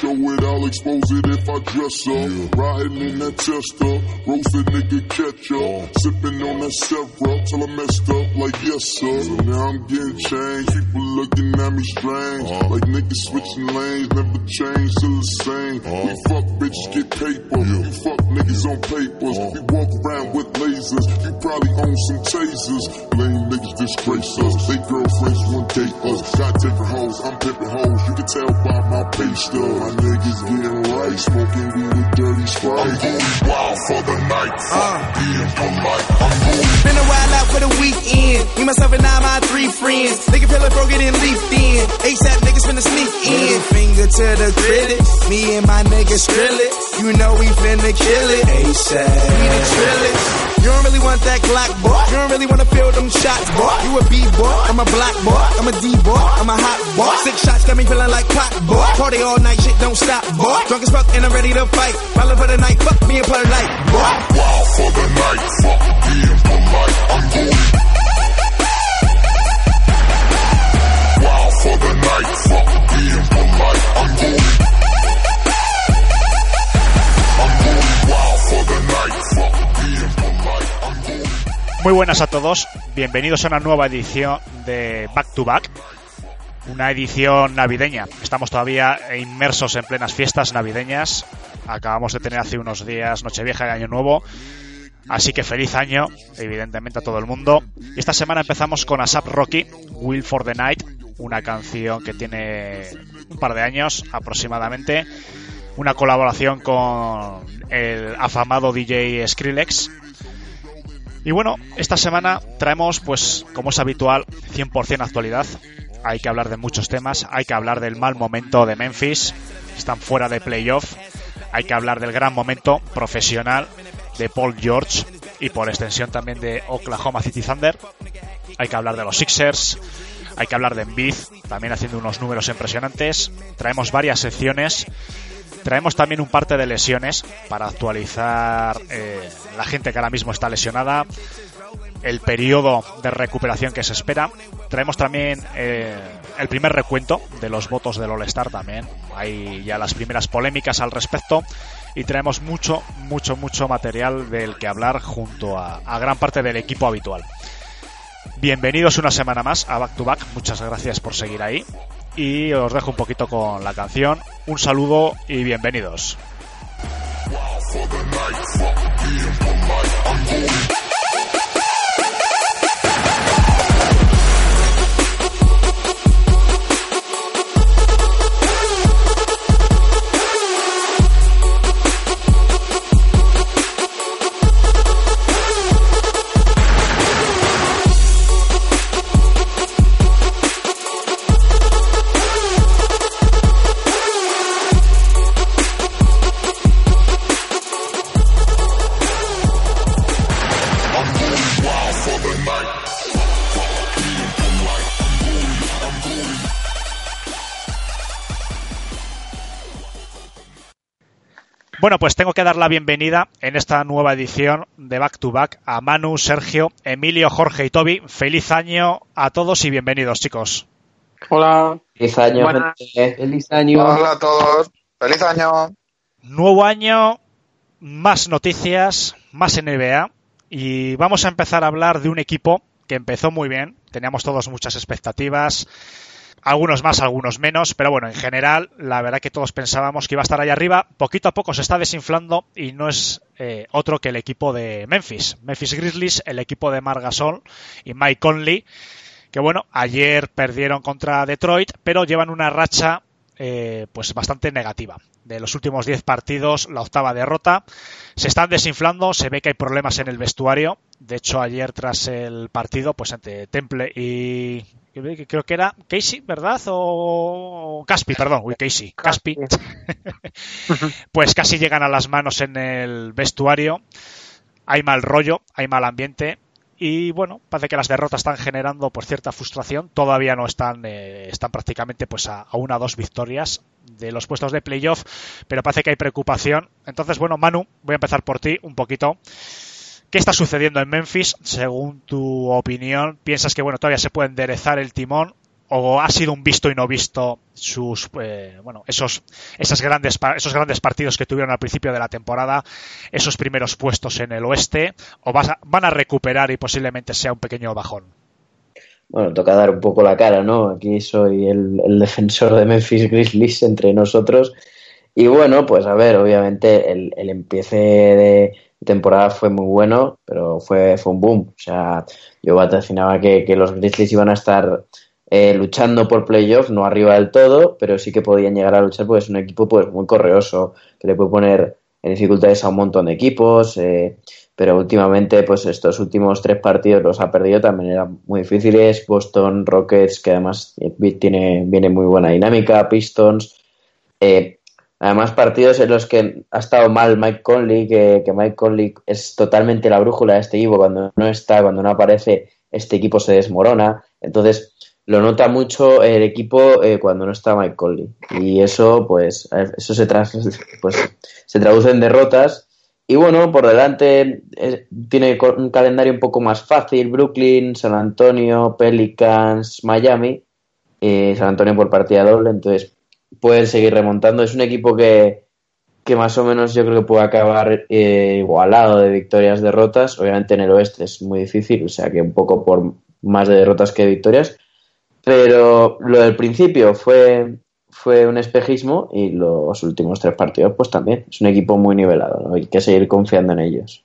show it, I'll expose it if I dress up. Riding in that tester, roasted nigga catch up. Uh. Sipping on that syrup till I messed up like yes sir. So now I'm getting changed, people looking at me strange. Uh. Like niggas switching lanes, never change, to the same. Uh. We fuck bitches, get paper. You fuck niggas on papers. We walk around with lasers. You probably own some tasers. Lame niggas disgrace us. They girlfriends want date us. Got different hoes, I'm pimping hoes. You can tell by my pay stub. Niggas getting right, smoking weed with dirty sprite. I'm going wild for the night. Fuck uh. being polite. I'm going Been a while out for the weekend. Me, myself, and I, my three friends. Nigga feel it broke it and leafed in. ASAP niggas finna sneak in. Finger to the critics. Me and my niggas drill it. You know we finna kill it. ASAP. We the trillers. You don't really want that Glock, boy. You don't really wanna feel them shots, boy. You a B-boy, I'm a black boy. I'm a D-boy, I'm a hot boy. Six shots got me feeling like pot, boy. Party all night, shit don't stop, boy. Drunk as fuck and I'm ready to fight. Ballin' for the night, fuck me and polite, boy. wild for the night. Fuck being polite. I'm going wild for the night. Fuck being polite. I'm going. I'm going wild for the night. Fuck Muy buenas a todos, bienvenidos a una nueva edición de Back to Back, una edición navideña. Estamos todavía inmersos en plenas fiestas navideñas. Acabamos de tener hace unos días Nochevieja y Año Nuevo. Así que feliz año, evidentemente, a todo el mundo. Y esta semana empezamos con ASAP Rocky, Will for the Night, una canción que tiene un par de años aproximadamente. Una colaboración con el afamado DJ Skrillex, y bueno, esta semana traemos, pues, como es habitual, 100% actualidad. Hay que hablar de muchos temas, hay que hablar del mal momento de Memphis, están fuera de playoff, hay que hablar del gran momento profesional de Paul George y por extensión también de Oklahoma City Thunder. Hay que hablar de los Sixers, hay que hablar de Embiid, también haciendo unos números impresionantes. Traemos varias secciones. Traemos también un parte de lesiones para actualizar eh, la gente que ahora mismo está lesionada, el periodo de recuperación que se espera. Traemos también eh, el primer recuento de los votos del All-Star también. Hay ya las primeras polémicas al respecto. Y traemos mucho, mucho, mucho material del que hablar junto a, a gran parte del equipo habitual. Bienvenidos una semana más a Back to Back. Muchas gracias por seguir ahí. Y os dejo un poquito con la canción. Un saludo y bienvenidos. Bueno, pues tengo que dar la bienvenida en esta nueva edición de Back to Back a Manu, Sergio, Emilio, Jorge y Toby. Feliz año a todos y bienvenidos, chicos. Hola. Feliz año, Buenas. Feliz año. Hola a todos. Feliz año. Nuevo año, más noticias, más NBA y vamos a empezar a hablar de un equipo que empezó muy bien, teníamos todos muchas expectativas, algunos más, algunos menos, pero bueno, en general, la verdad que todos pensábamos que iba a estar ahí arriba, poquito a poco se está desinflando y no es eh, otro que el equipo de Memphis, Memphis Grizzlies, el equipo de Margasol y Mike Conley, que bueno, ayer perdieron contra Detroit, pero llevan una racha eh, pues bastante negativa. De los últimos 10 partidos, la octava derrota. Se están desinflando, se ve que hay problemas en el vestuario. De hecho, ayer tras el partido, pues entre Temple y creo que era Casey, ¿verdad? O Caspi, perdón, uy, Casey, Caspi. pues casi llegan a las manos en el vestuario. Hay mal rollo, hay mal ambiente y bueno, parece que las derrotas están generando pues cierta frustración. Todavía no están, eh, están prácticamente pues a, a una o dos victorias de los puestos de playoff, pero parece que hay preocupación. Entonces, bueno, Manu, voy a empezar por ti un poquito. ¿Qué está sucediendo en Memphis? Según tu opinión, ¿piensas que bueno todavía se puede enderezar el timón o ha sido un visto y no visto sus eh, bueno esos esas grandes esos grandes partidos que tuvieron al principio de la temporada esos primeros puestos en el oeste o van a recuperar y posiblemente sea un pequeño bajón bueno toca dar un poco la cara no aquí soy el, defensor de Memphis Grizzlies entre nosotros. Y bueno pues a ver obviamente el, empiece de temporada fue muy bueno pero fue fue un boom. O sea yo vaticinaba que, que los Grizzlies iban a estar eh, luchando por playoff, no arriba del todo, pero sí que podían llegar a luchar porque es un equipo pues muy correoso, que le puede poner en dificultades a un montón de equipos, eh, pero últimamente pues estos últimos tres partidos los ha perdido, también eran muy difíciles, Boston Rockets, que además tiene, viene muy buena dinámica, Pistons, eh, además partidos en los que ha estado mal Mike Conley, que, Mike Conley es totalmente la brújula de este equipo, cuando no está, cuando no aparece, este equipo se desmorona, entonces lo nota mucho el equipo eh, cuando no está Mike Conley. Y eso, pues, eso se, pues, se traduce en derrotas. Y bueno, por delante eh, tiene un calendario un poco más fácil. Brooklyn, San Antonio, Pelicans, Miami. Eh, San Antonio por partida doble, entonces pueden seguir remontando. Es un equipo que, que más o menos yo creo que puede acabar igualado de victorias derrotas. Obviamente en el oeste es muy difícil, o sea que un poco por más de derrotas que de victorias. Pero lo del principio fue, fue un espejismo y los últimos tres partidos pues también. Es un equipo muy nivelado, hay que seguir confiando en ellos.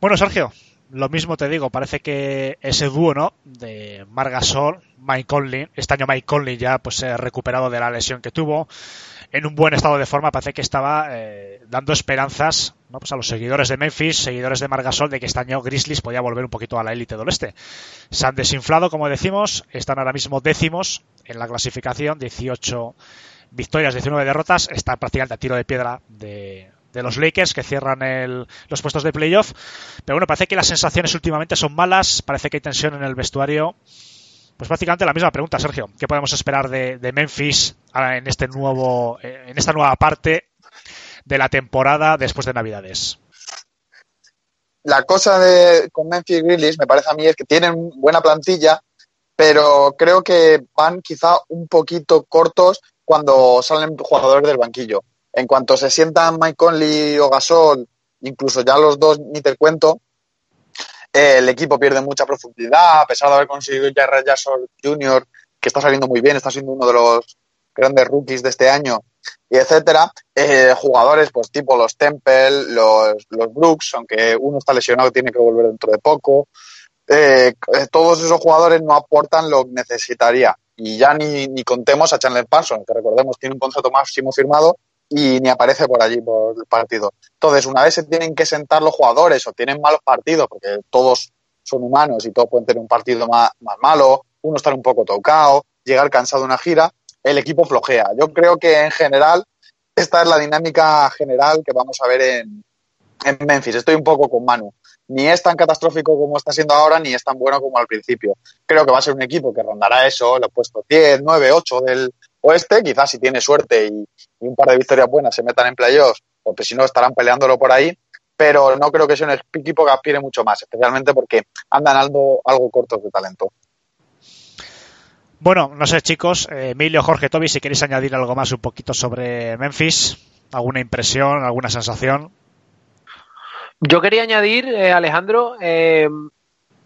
Bueno, Sergio, lo mismo te digo, parece que ese dúo, ¿no? De Margasol, Mike Conley, este año Mike Conley ya pues se ha recuperado de la lesión que tuvo, en un buen estado de forma, parece que estaba eh, dando esperanzas ¿no? pues a los seguidores de Memphis, seguidores de Margasol, de que este año Grizzlies podía volver un poquito a la élite del oeste. Se han desinflado, como decimos, están ahora mismo décimos en la clasificación, 18 victorias, 19 derrotas, está prácticamente a tiro de piedra de, de los Lakers que cierran el, los puestos de playoff. Pero bueno, parece que las sensaciones últimamente son malas, parece que hay tensión en el vestuario. Pues básicamente la misma pregunta, Sergio. ¿Qué podemos esperar de, Memphis en este nuevo, en esta nueva parte de la temporada después de Navidades? La cosa de, con Memphis Grizzlies me parece a mí es que tienen buena plantilla, pero creo que van quizá un poquito cortos cuando salen jugadores del banquillo. En cuanto se sientan Mike Conley o Gasol, incluso ya los dos ni te cuento, el equipo pierde mucha profundidad, a pesar de haber conseguido ya Jackson Jr., que está saliendo muy bien, está siendo uno de los grandes rookies de este año, y etcétera. Eh, jugadores, pues tipo los Temple, los, los Brooks, aunque uno está lesionado tiene que volver dentro de poco. Eh, eh, todos esos jugadores no aportan lo que necesitaría. Y ya ni, ni contemos a Chandler Parsons, que recordemos tiene un contrato máximo firmado y ni aparece por allí por el partido. Entonces, una vez se tienen que sentar los jugadores o tienen malos partidos, porque todos son humanos y todos pueden tener un partido más, malo, uno estar un poco tocado, llegar cansado de una gira, el equipo flojea. Yo creo que en general esta es la dinámica general que vamos a ver en, en Memphis. Estoy un poco con Manu. Ni es tan catastrófico como está siendo ahora, ni es tan bueno como al principio. Creo que va a ser un equipo que rondará eso, lo he puesto 10, 9, 8 del, oeste, quizás si tiene suerte y, un par de victorias buenas se metan en playoffs, porque si no estarán peleándolo por ahí, pero no creo que sea un equipo que aspire mucho más, especialmente porque andan algo, algo cortos de talento. Bueno, no sé chicos, eh, Emilio, Jorge, Toby, si queréis añadir algo más un poquito sobre Memphis, alguna impresión, alguna sensación. Yo quería añadir, eh, Alejandro, eh,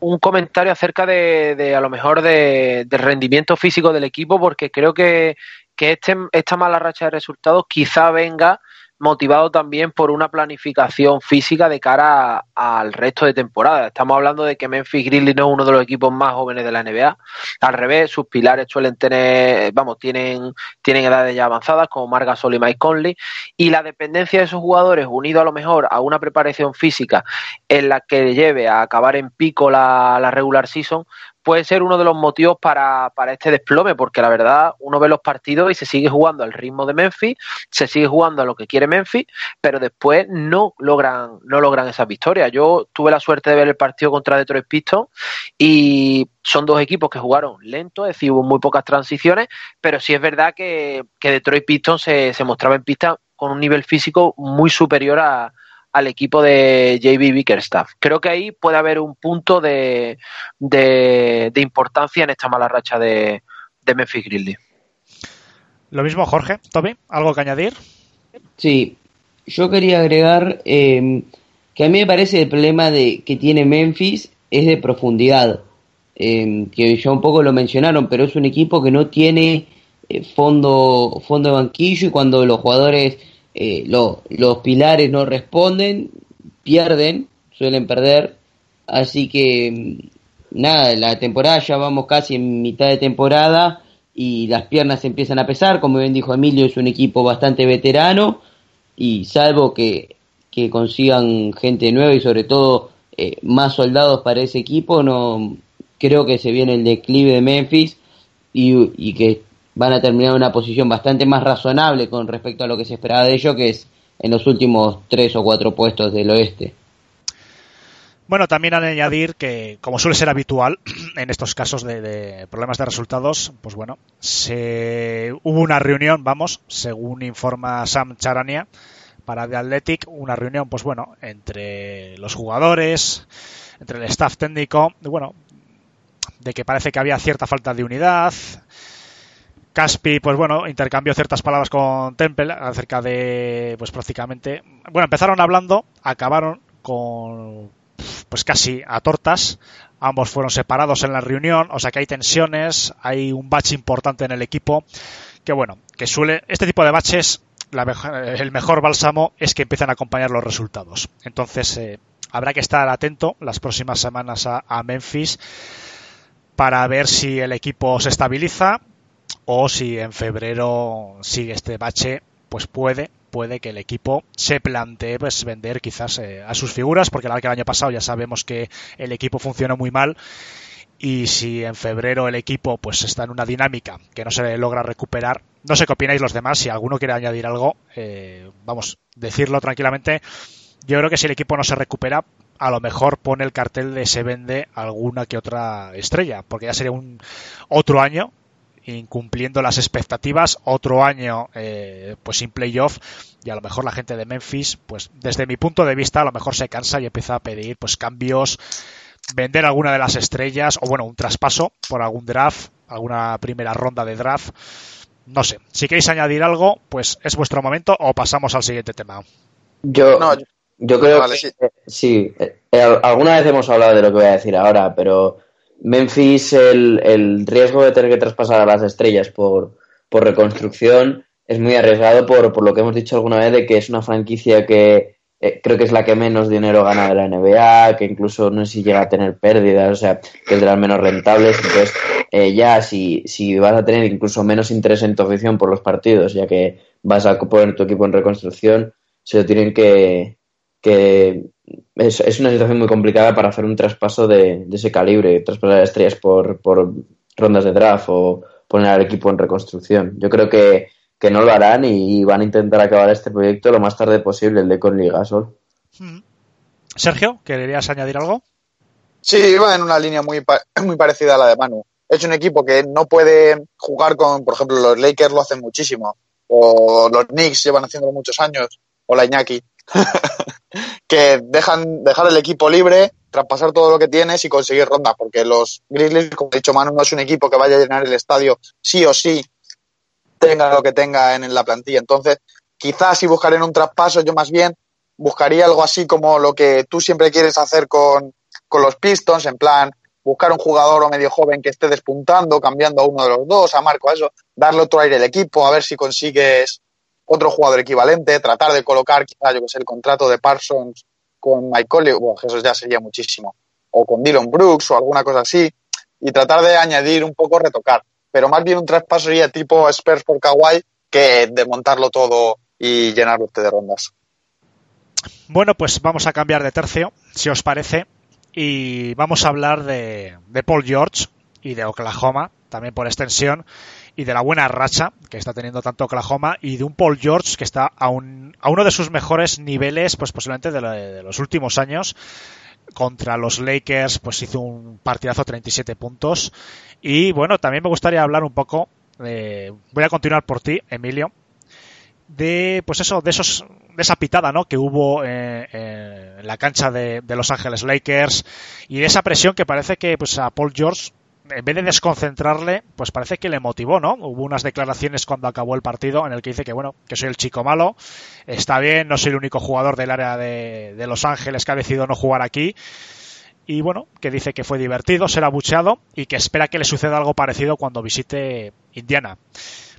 un comentario acerca de, de a lo mejor de, del rendimiento físico del equipo, porque creo que, que este, esta mala racha de resultados quizá venga motivado también por una planificación física de cara al resto de temporada. Estamos hablando de que Memphis Grizzlies no es uno de los equipos más jóvenes de la NBA. Al revés, sus pilares suelen tener, vamos, tienen, tienen edades ya avanzadas, como Marga Sol y Mike Conley, y la dependencia de esos jugadores, unido a lo mejor a una preparación física en la que lleve a acabar en pico la, la regular season, puede ser uno de los motivos para, para, este desplome, porque la verdad uno ve los partidos y se sigue jugando al ritmo de Memphis, se sigue jugando a lo que quiere Memphis, pero después no logran, no logran esa victoria. Yo tuve la suerte de ver el partido contra Detroit Pistons y son dos equipos que jugaron lento, es decir, hubo muy pocas transiciones, pero sí es verdad que, que Detroit Pistons se, se mostraba en pista con un nivel físico muy superior a, al equipo de JB Bickerstaff. Creo que ahí puede haber un punto de, de, importancia en esta mala racha de, de Memphis Grizzlies. Lo mismo, Jorge, Toby, ¿algo que añadir? Sí, yo quería agregar eh, que a mí me parece el problema de que tiene Memphis es de profundidad, eh, que ya un poco lo mencionaron, pero es un equipo que no tiene eh, fondo, fondo de banquillo y cuando los jugadores, eh, lo- los pilares no responden, pierden, suelen perder, así que mm, nada, la temporada ya vamos casi en mitad de temporada y las piernas empiezan a pesar, como bien dijo Emilio, es un equipo bastante veterano y salvo que, que consigan gente nueva y sobre todo eh, más soldados para ese equipo, no creo que se viene el declive de Memphis y, y que van a terminar en una posición bastante más razonable con respecto a lo que se esperaba de ellos, que es en los últimos tres o cuatro puestos del oeste. Bueno, también al añadir que, como suele ser habitual en estos casos de, de problemas de resultados, pues bueno, se, hubo una reunión, vamos, según informa Sam Charania para The Athletic, una reunión, pues bueno, entre los jugadores, entre el staff técnico, bueno, de que parece que había cierta falta de unidad. Caspi, pues bueno, intercambió ciertas palabras con Temple acerca de, pues prácticamente, bueno, empezaron hablando, acabaron con, pues casi a tortas. Ambos fueron separados en la reunión, o sea que hay tensiones, hay un bache importante en el equipo. Que bueno, que suele, este tipo de baches, la el mejor bálsamo es que empiezan a acompañar los resultados. Entonces, eh, habrá que estar atento las próximas semanas a Memphis para ver si el equipo se estabiliza o si en febrero sigue este bache, pues puede, puede que el equipo se plantee pues vender quizás eh, a sus figuras, porque la que el año pasado ya sabemos que el equipo funcionó muy mal. Y si en febrero el equipo pues está en una dinámica que no se logra recuperar, no sé qué opináis los demás, si alguno quiere añadir algo, eh, vamos, decirlo tranquilamente, yo creo que si el equipo no se recupera, a lo mejor pone el cartel de se vende alguna que otra estrella, porque ya sería un otro año incumpliendo las expectativas, otro año eh, pues sin playoff y a lo mejor la gente de Memphis, pues desde mi punto de vista a lo mejor se cansa y empieza a pedir pues cambios, vender alguna de las estrellas o bueno, un traspaso por algún draft, alguna primera ronda de draft. No sé, si queréis añadir algo, pues es vuestro momento o pasamos al siguiente tema. Yo, No, yo creo vale, que sí. eh, sí. eh, eh, alguna vez hemos hablado de lo que voy a decir ahora, pero Memphis, el, el riesgo de tener que traspasar a las estrellas por, por reconstrucción es muy arriesgado por, por lo que hemos dicho alguna vez de que es una franquicia que eh, creo que es la que menos dinero gana de la NBA, que incluso no sé si llega a tener pérdidas, o sea, que es de las menos rentables. Entonces, eh, ya si, si vas a tener incluso menos interés en tu afición por los partidos, ya que vas a poner tu equipo en reconstrucción, se lo tienen que, que es, es una situación muy complicada para hacer un traspaso de, de ese calibre, traspasar a estrellas por, por rondas de draft o poner al equipo en reconstrucción. Yo creo que, que no lo harán y van a intentar acabar este proyecto lo más tarde posible, el de Conley Gasol. Sergio, ¿querías añadir algo? Sí, iba en una línea muy, pa- muy parecida a la de Manu. Es un equipo que no puede jugar con, por ejemplo, los Lakers lo hacen muchísimo, o los Knicks llevan haciéndolo muchos años, o la Iñaki, que dejan dejar el equipo libre, traspasar todo lo que tienes y conseguir rondas, porque los Grizzlies, como ha dicho Manu, no es un equipo que vaya a llenar el estadio sí o sí, tenga lo que tenga en, en la plantilla. Entonces, quizás si buscarían un traspaso, yo más bien buscaría algo así como lo que tú siempre quieres hacer con, con los Pistons, en plan, buscar un jugador o medio joven que esté despuntando, cambiando a uno de los dos, a Marco, a eso, darle otro aire al equipo, a ver si consigues otro jugador equivalente, tratar de colocar quizá, yo que sé, el contrato de Parsons con Mike bueno, eso ya sería muchísimo, o con Dylan Brooks o alguna cosa así, y tratar de añadir un poco, retocar, pero más bien un traspaso sería tipo Spurs por Kawhi que desmontarlo todo y llenarlo de rondas. Bueno, pues vamos a cambiar de tercio, si os parece, y vamos a hablar de, de Paul George y de Oklahoma, también por extensión, y de la buena racha que está teniendo tanto Oklahoma y de un Paul George que está a, un, a uno de sus mejores niveles, pues posiblemente de, la- de los últimos años. Contra los Lakers, pues hizo un partidazo 37 puntos. Y bueno, también me gustaría hablar un poco, eh, voy a continuar por ti, Emilio, de pues eso de esos de esa pitada no que hubo eh, eh, en la cancha de, de Los Ángeles Lakers y de esa presión que parece que pues a Paul George en vez de desconcentrarle, pues parece que le motivó, ¿no? Hubo unas declaraciones cuando acabó el partido en el que dice que, bueno, que soy el chico malo, está bien, no soy el único jugador del área de, de Los Ángeles que ha decidido no jugar aquí. Y bueno, que dice que fue divertido, será bucheado y que espera que le suceda algo parecido cuando visite Indiana.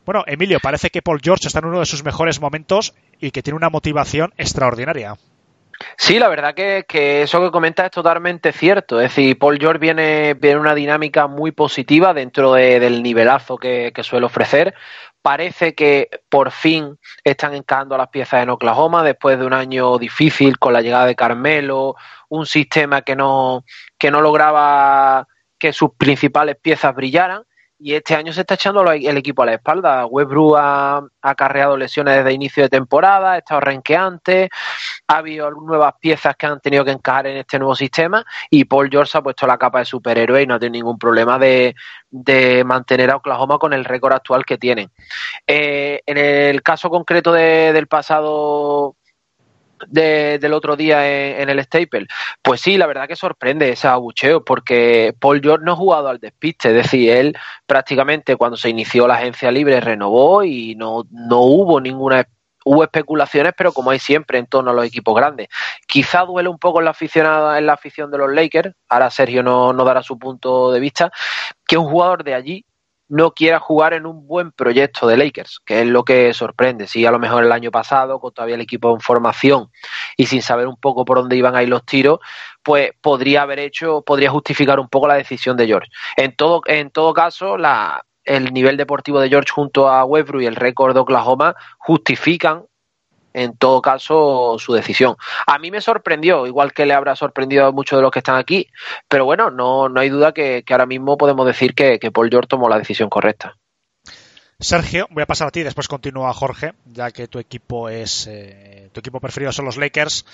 Bueno, Emilio, parece que Paul George está en uno de sus mejores momentos y que tiene una motivación extraordinaria. Sí, la verdad que, que, eso que comentas es totalmente cierto. Es decir, Paul George viene, viene una dinámica muy positiva dentro de, del nivelazo que, que, suele ofrecer. Parece que por fin están encajando las piezas en Oklahoma después de un año difícil con la llegada de Carmelo, un sistema que no, que no lograba que sus principales piezas brillaran y este año se está echando el equipo a la espalda. Westbrook ha, acarreado lesiones desde inicio de temporada, ha estado renqueante, ha habido nuevas piezas que han tenido que encajar en este nuevo sistema y Paul George ha puesto la capa de superhéroe y no tiene ningún problema de, de mantener a Oklahoma con el récord actual que tienen. Eh, en el caso concreto de, del pasado de, del otro día en, el Staple. Pues sí, la verdad que sorprende ese abucheo, porque Paul George no ha jugado al despiste, es decir, él prácticamente cuando se inició la agencia libre renovó y no, no hubo ninguna hubo especulaciones, pero como hay siempre en torno a los equipos grandes. Quizá duele un poco en la aficionada, en la afición de los Lakers, ahora Sergio no, no dará su punto de vista, que un jugador de allí no quiera jugar en un buen proyecto de Lakers, que es lo que sorprende. Si a lo mejor el año pasado, con todavía el equipo en formación y sin saber un poco por dónde iban a ir los tiros, pues podría haber hecho, podría justificar un poco la decisión de George. En todo, en todo caso, la, el nivel deportivo de George junto a Westbrook y el récord de Oklahoma justifican en todo caso su decisión. A mí me sorprendió, igual que le habrá sorprendido a muchos de los que están aquí, pero bueno, no, no hay duda que, ahora mismo podemos decir que, que, Paul George tomó la decisión correcta. Sergio, voy a pasar a ti, después continúa Jorge, ya que tu equipo es eh, tu equipo preferido son los Lakers.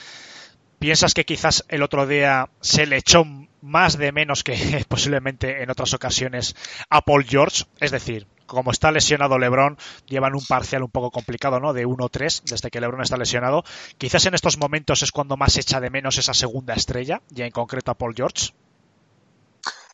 ¿Piensas que quizás el otro día se le echó más de menos que posiblemente en otras ocasiones a Paul George? Es decir, como está lesionado LeBron, llevan un parcial un poco complicado, ¿no? De 1-3 desde que LeBron está lesionado. Quizás en estos momentos es cuando más echa de menos esa segunda estrella, ya en concreto a Paul George.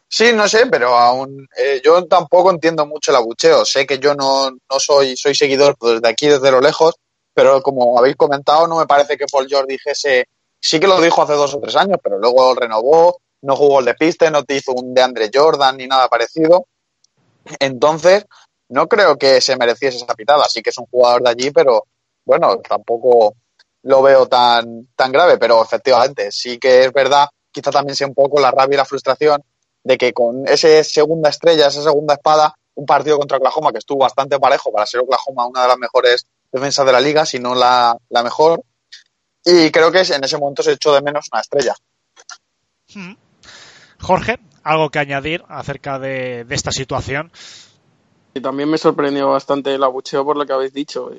Sí, no sé, pero aún eh, yo tampoco entiendo mucho el abucheo. Sé que yo no, no soy, soy seguidor desde aquí, desde lo lejos, pero como habéis comentado, no me parece que Paul George dijese, sí que lo dijo hace dos o tres años, pero luego renovó, no jugó el de piste, no te hizo un de Andre Jordan ni nada parecido. Entonces, no creo que se mereciese esa pitada. Sí que es un jugador de allí, pero bueno, tampoco lo veo tan, tan grave. Pero efectivamente, sí que es verdad, quizá también sea un poco la rabia y la frustración de que con esa segunda estrella, esa segunda espada, un partido contra Oklahoma que estuvo bastante parejo para ser Oklahoma una de las mejores defensas de la liga, si no la, la mejor. Y creo que en ese momento se echó de menos una estrella. Jorge, algo que añadir acerca de, de esta situación. Y también me sorprendió bastante el abucheo por lo que habéis dicho.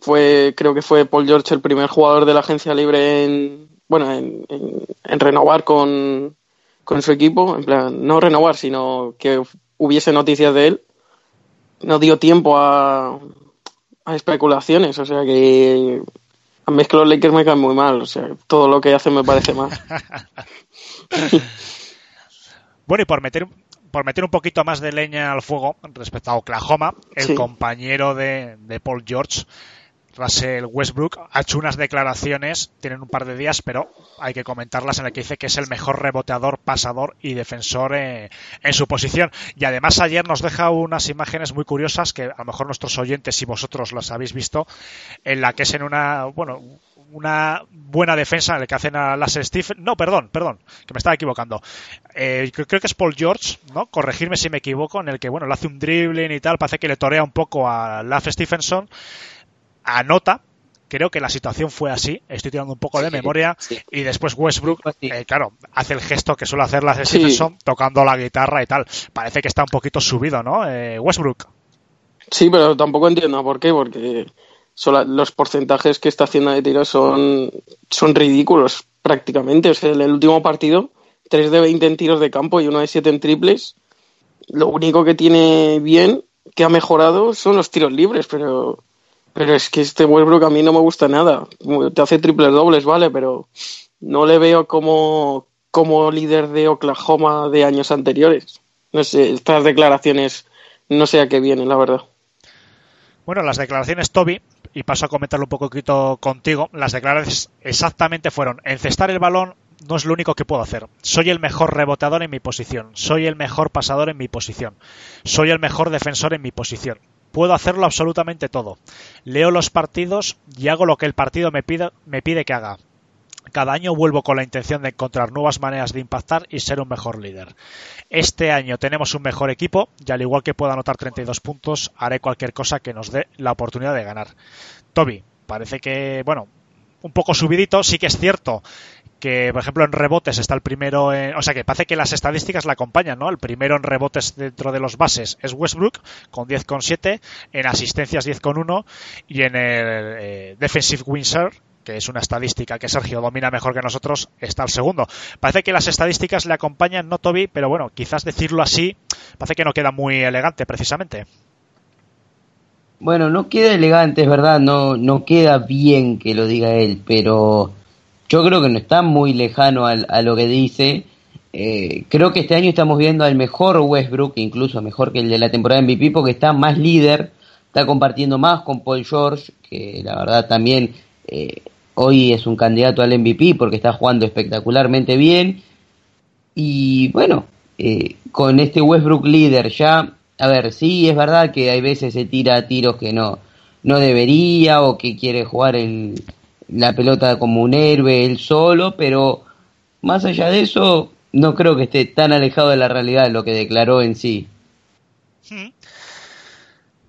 Fue, creo que fue Paul George el primer jugador de la agencia libre en, bueno, en, en, en renovar con, con, su equipo. En plan, no renovar, sino que hubiese noticias de él. No dio tiempo a, a especulaciones. O sea que a mí es que los Lakers me caen muy mal. O sea, todo lo que hacen me parece mal. bueno, y por meter por meter un poquito más de leña al fuego respecto a Oklahoma, el sí. compañero de, de, Paul George, Russell Westbrook, ha hecho unas declaraciones, tienen un par de días, pero hay que comentarlas en el que dice que es el mejor reboteador, pasador y defensor eh, en su posición. Y además ayer nos deja unas imágenes muy curiosas que a lo mejor nuestros oyentes y vosotros las habéis visto, en la que es en una, bueno, una buena defensa en el que hacen a Lasse Stephen. No, perdón, perdón, que me estaba equivocando. Eh, creo que es Paul George, ¿no? Corregirme si me equivoco, en el que, bueno, le hace un dribbling y tal, parece que le torea un poco a Lasse Stephenson. Anota, creo que la situación fue así, estoy tirando un poco de sí, memoria, sí. y después Westbrook, eh, claro, hace el gesto que suele hacer la sí. Stephenson tocando la guitarra y tal. Parece que está un poquito subido, ¿no? Eh, Westbrook. Sí, pero tampoco entiendo por qué, porque son los porcentajes que está haciendo de tiros son, son ridículos prácticamente. O sea, en el último partido, 3 de 20 en tiros de campo y 1 de 7 en triples. Lo único que tiene bien, que ha mejorado, son los tiros libres, pero, pero es que este Westbrook a mí no me gusta nada. Te hace triples dobles, vale, pero no le veo como, como líder de Oklahoma de años anteriores. No sé, estas declaraciones no sé a qué vienen, la verdad. Bueno, las declaraciones, Toby, y paso a comentarlo un poquito contigo, las declaraciones exactamente fueron encestar el balón no es lo único que puedo hacer. Soy el mejor reboteador en mi posición, soy el mejor pasador en mi posición, soy el mejor defensor en mi posición. Puedo hacerlo absolutamente todo. Leo los partidos y hago lo que el partido me pide, me pide que haga. Cada año vuelvo con la intención de encontrar nuevas maneras de impactar y ser un mejor líder. Este año tenemos un mejor equipo y al igual que puedo anotar 32 puntos, haré cualquier cosa que nos dé la oportunidad de ganar. Toby, parece que, bueno, un poco subidito, sí que es cierto que, por ejemplo, en rebotes está el primero, o sea, que parece que las estadísticas la acompañan, ¿no? El primero en rebotes dentro de los bases es Westbrook con 10,7, en asistencias 10,1 y en el eh, defensive win share que es una estadística que Sergio domina mejor que nosotros, está el segundo. Parece que las estadísticas le acompañan, no Toby, pero bueno, quizás decirlo así, parece que no queda muy elegante precisamente. Bueno, no queda elegante, es verdad, no, no queda bien que lo diga él, pero yo creo que no está muy lejano a, lo que dice. Eh, creo que este año estamos viendo al mejor Westbrook, incluso mejor que el de la temporada MVP, porque está más líder, está compartiendo más con Paul George, que la verdad también eh, hoy es un candidato al MVP porque está jugando espectacularmente bien. Y bueno, eh, con este Westbrook líder ya, a ver, sí es verdad que hay veces se tira tiros que no, no debería o que quiere jugar en la pelota como un héroe él solo, pero más allá de eso, no creo que esté tan alejado de la realidad de lo que declaró en sí. Hmm.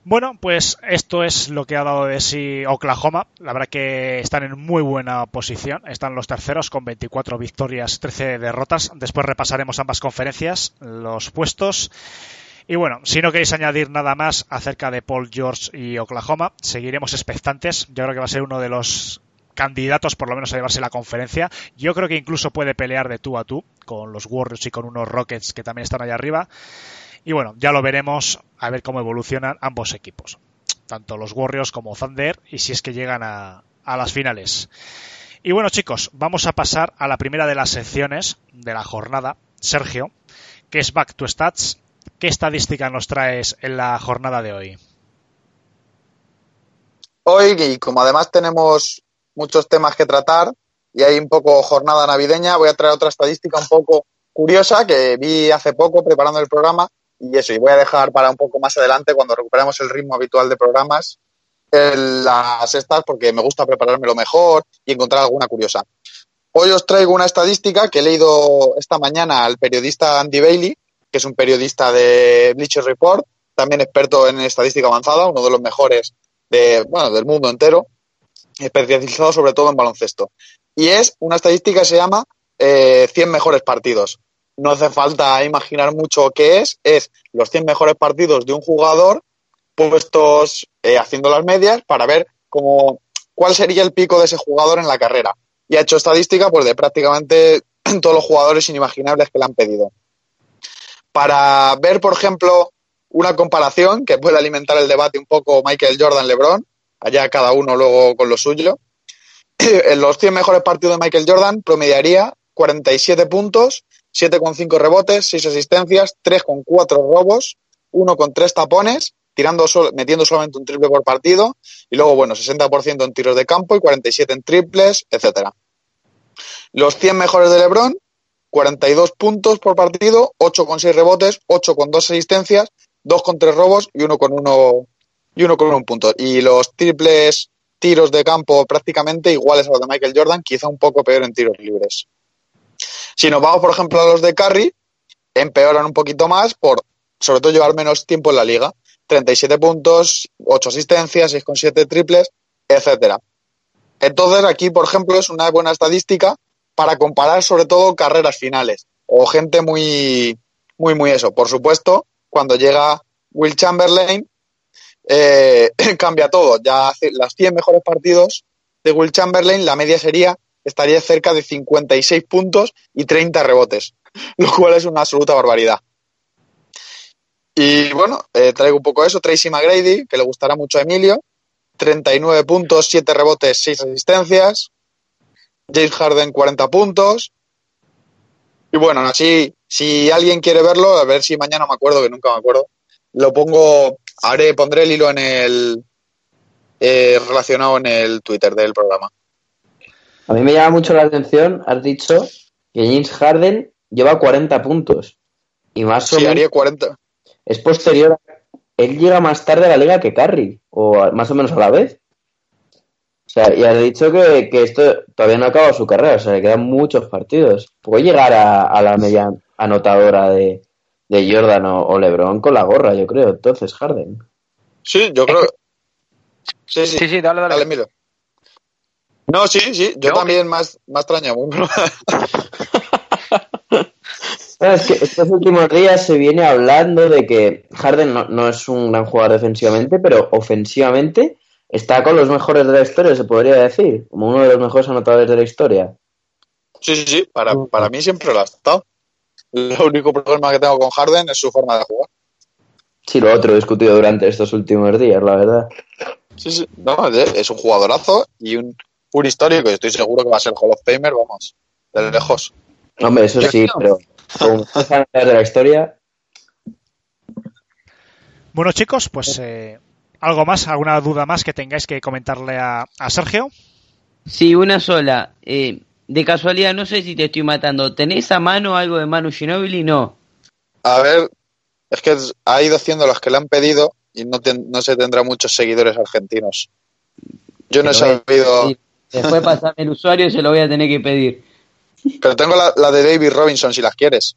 Bueno, pues esto es lo que ha dado de sí Oklahoma. La verdad que están en muy buena posición. Están los terceros con 24 victorias, 13 derrotas. Después repasaremos ambas conferencias, los puestos. Y bueno, si no queréis añadir nada más acerca de Paul George y Oklahoma, seguiremos expectantes. Yo creo que va a ser uno de los candidatos por lo menos a llevarse la conferencia. Yo creo que incluso puede pelear de tú a tú con los Warriors y con unos Rockets que también están allá arriba. Y bueno, ya lo veremos a ver cómo evolucionan ambos equipos, tanto los Warriors como Thunder, y si es que llegan a, las finales. Y bueno, chicos, vamos a pasar a la primera de las secciones de la jornada, Sergio, que es Back to Stats. ¿Qué estadística nos traes en la jornada de hoy? Hoy, y como además tenemos muchos temas que tratar y hay un poco jornada navideña, voy a traer otra estadística un poco curiosa que vi hace poco preparando el programa y eso, y voy a dejar para un poco más adelante, cuando recuperemos el ritmo habitual de programas, las estas, porque me gusta prepararme lo mejor y encontrar alguna curiosa. Hoy os traigo una estadística que he leído esta mañana al periodista Andy Bailey, que es un periodista de Bleacher Report, también experto en estadística avanzada, uno de los mejores de, bueno, del mundo entero, especializado sobre todo en baloncesto. Y es una estadística que se llama eh, 100 mejores partidos no hace falta imaginar mucho qué es, es los 100 mejores partidos de un jugador puestos eh, haciendo las medias para ver cómo, cuál sería el pico de ese jugador en la carrera. Y ha hecho estadística pues, de prácticamente todos los jugadores inimaginables que le han pedido. Para ver, por ejemplo, una comparación que puede alimentar el debate un poco Michael Jordan-LeBron, allá cada uno luego con lo suyo, en los 100 mejores partidos de Michael Jordan promediaría 47 puntos 7,5 rebotes, 6 asistencias, 3,4 robos, 1 con 3 tapones, tirando metiendo solamente un triple por partido, y luego, bueno, 60% en tiros de campo y 47 en triples, etcétera. Los 100 mejores de LeBron, 42 puntos por partido, 8 con 6 rebotes, 8 con 2 asistencias, 2 con 3 robos y 1 con 1 y uno con un punto. Y los triples tiros de campo prácticamente iguales a los de Michael Jordan, quizá un poco peor en tiros libres. Si nos vamos, por ejemplo, a los de Carry, empeoran un poquito más por, sobre todo, llevar menos tiempo en la liga. 37 puntos, 8 asistencias, 6,7 triples, etcétera. Entonces, aquí, por ejemplo, es una buena estadística para comparar sobre todo carreras finales o gente muy, muy, muy eso. Por supuesto, cuando llega Will Chamberlain, eh, cambia todo. Ya hace las 100 mejores partidos de Will Chamberlain, la media sería estaría cerca de 56 puntos y 30 rebotes, lo cual es una absoluta barbaridad. Y bueno, eh, traigo un poco eso. Tracy McGrady, que le gustará mucho a Emilio. 39 puntos, 7 rebotes, 6 asistencias. James Harden, 40 puntos. Y bueno, así Si alguien quiere verlo, a ver si mañana me acuerdo, que nunca me acuerdo, lo pongo, haré, pondré el hilo en el eh, relacionado en el Twitter del programa. A mí me llama mucho la atención, has dicho que James Harden lleva 40 puntos. Y más o Sí, menos haría 40. es posterior. a- Él llega más tarde a la liga que Curry, o a- más o menos a la vez. O sea, y has dicho que, que esto todavía no ha acabado su carrera, o sea, le quedan muchos partidos. Puede llegar a, a la media anotadora de, de Jordan o, o LeBron con la gorra, yo creo. Entonces, Harden. Sí, yo creo. Sí, sí, Sí, sí, dale, dale. dale, miro. No, sí, sí, yo No. también más, más es que estos últimos días se viene hablando de que Harden no, no es un gran jugador defensivamente, pero ofensivamente está con los mejores de la historia, se podría decir, como uno de los mejores anotadores de la historia. Sí, sí, sí, para, para mí siempre lo ha estado. Lo único problema que tengo con Harden es su forma de jugar. Sí, lo otro discutido durante estos últimos días, la verdad. Sí, sí, no, es un jugadorazo y un, un histórico y estoy seguro que va a ser Hall of Famer, vamos, de lejos. Hombre, eso sí, pero con de la historia, Bueno, chicos, pues eh, algo más, alguna duda más que tengáis que comentarle a, a Sergio. Sí, una sola. Eh, de casualidad, no sé si te estoy matando. ¿Tenés a mano algo de Manu Ginobili? No. A ver, es que ha ido haciendo los que le han pedido y no, ten- no se tendrá muchos seguidores argentinos. Yo no he sabido, Después pasame el usuario, se lo voy a tener que pedir. pero tengo la, la de David Robinson si las quieres.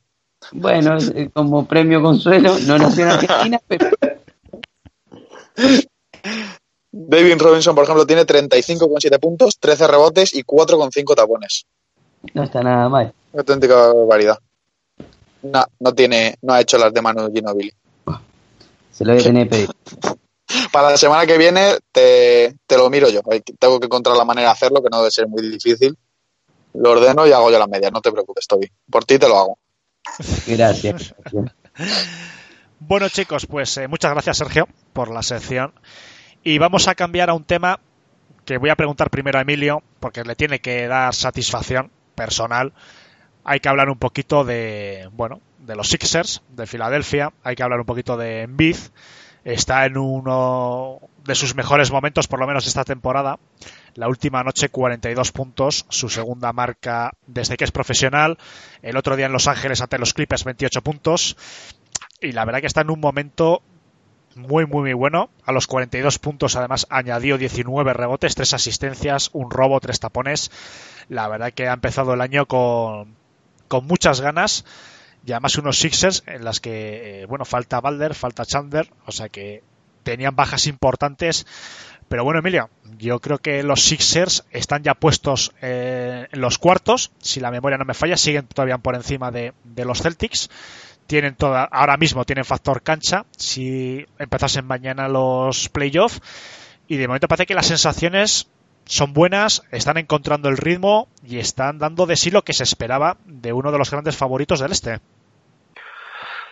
Bueno, como premio consuelo, no nació en Argentina, pero David Robinson, por ejemplo, tiene 35,7 puntos, 13 rebotes y 4,5 tapones. no está nada mal. Auténtica barbaridad. No, no tiene, no ha hecho las de Manu Ginobili. Se lo voy a tener que pedir. Para la semana que viene te, te lo miro yo. Tengo que encontrar la manera de hacerlo, que no debe ser muy difícil. Lo ordeno y hago yo las medias, no te preocupes, Toby. Por ti te lo hago. Gracias. Bueno, chicos, pues eh, muchas gracias, Sergio, por la sección. Y vamos a cambiar a un tema que voy a preguntar primero a Emilio, porque le tiene que dar satisfacción personal. Hay que hablar un poquito de, bueno, de los Sixers de Filadelfia. Hay que hablar un poquito de Embiid. Está en uno de sus mejores momentos, por lo menos esta temporada. La última noche 42 puntos, su segunda marca desde que es profesional. El otro día en Los Ángeles ante los Clippers 28 puntos. Y la verdad que está en un momento muy, muy, muy bueno. A los 42 puntos, además, añadió 19 rebotes, 3 asistencias, un robo, 3 tapones. La verdad que ha empezado el año con, con muchas ganas. Y además unos Sixers en las que, eh, bueno, falta Balder, falta Chandler, o sea que tenían bajas importantes. Pero bueno, Emilio, yo creo que los Sixers están ya puestos eh, en los cuartos, si la memoria no me falla, siguen todavía por encima de, de los Celtics tienen toda, ahora mismo tienen factor cancha si empezasen mañana los playoffs y de momento parece que las sensaciones son buenas, están encontrando el ritmo y están dando de sí lo que se esperaba de uno de los grandes favoritos del este.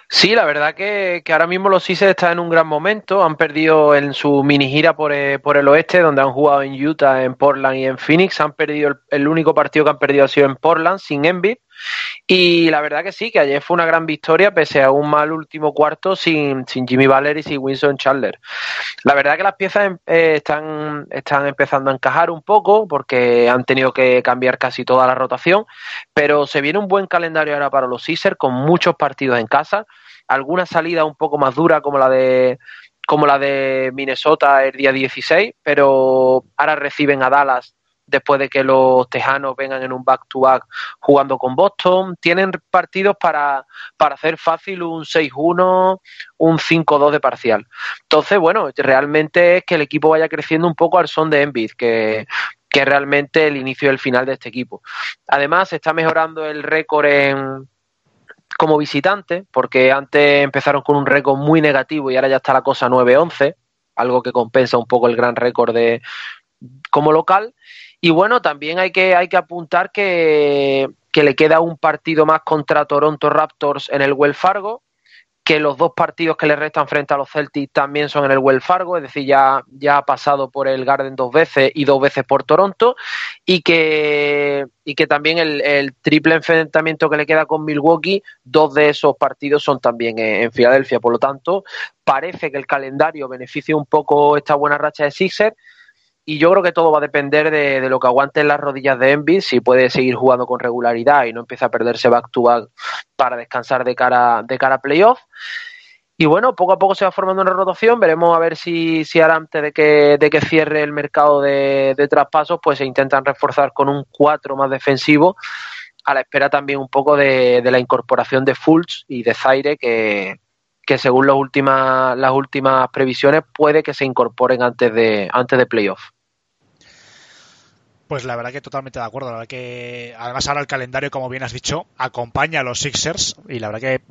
Sí, la verdad que, que ahora mismo los Sixers están en un gran momento. Han perdido en su mini gira por, eh, por el oeste, donde han jugado en Utah, en Portland y en Phoenix. Han perdido el, el único partido que han perdido ha sido en Portland, sin Embiid. Y la verdad que sí, que ayer fue una gran victoria, pese a un mal último cuarto sin, sin Jimmy Butler y sin Winston Chandler. La verdad que las piezas eh, están, están empezando a encajar un poco, porque han tenido que cambiar casi toda la rotación, pero se viene un buen calendario ahora para los Sixers, con muchos partidos en casa, alguna salida un poco más dura como la de como la de Minnesota el día 16, pero ahora reciben a Dallas después de que los tejanos vengan en un back-to-back jugando con Boston. Tienen partidos para, para hacer fácil un 6-1, un 5-2 de parcial. Entonces, bueno, realmente es que el equipo vaya creciendo un poco al son de Embiid, que, que es realmente el inicio y el final de este equipo. Además, se está mejorando el récord en como visitante, porque antes empezaron con un récord muy negativo y ahora ya está la cosa 9-11, algo que compensa un poco el gran récord de como local. Y bueno, también hay que, hay que apuntar que, que le queda un partido más contra Toronto Raptors en el Wells Fargo que los dos partidos que le restan frente a los Celtics también son en el Wells Fargo, es decir, ya, ya ha pasado por el Garden dos veces y dos veces por Toronto, y que, y que también el, triple enfrentamiento que le queda con Milwaukee, dos de esos partidos son también en, Filadelfia. Por lo tanto, parece que el calendario beneficia un poco esta buena racha de Sixers y yo creo que todo va a depender de, lo que aguante en las rodillas de Envy, si puede seguir jugando con regularidad y no empieza a perderse back to back para descansar de cara, de cara a playoff. Y bueno, poco a poco se va formando una rotación, veremos a ver si, si antes de que, de que cierre el mercado de, traspasos, pues se intentan reforzar con un 4 más defensivo, a la espera también un poco de, la incorporación de Fultz y de Zaire, que, que según las últimas, las últimas previsiones puede que se incorporen antes de, antes de playoff. Pues la verdad que totalmente de acuerdo. La verdad que además ahora el calendario, como bien has dicho, acompaña a los Sixers y la verdad que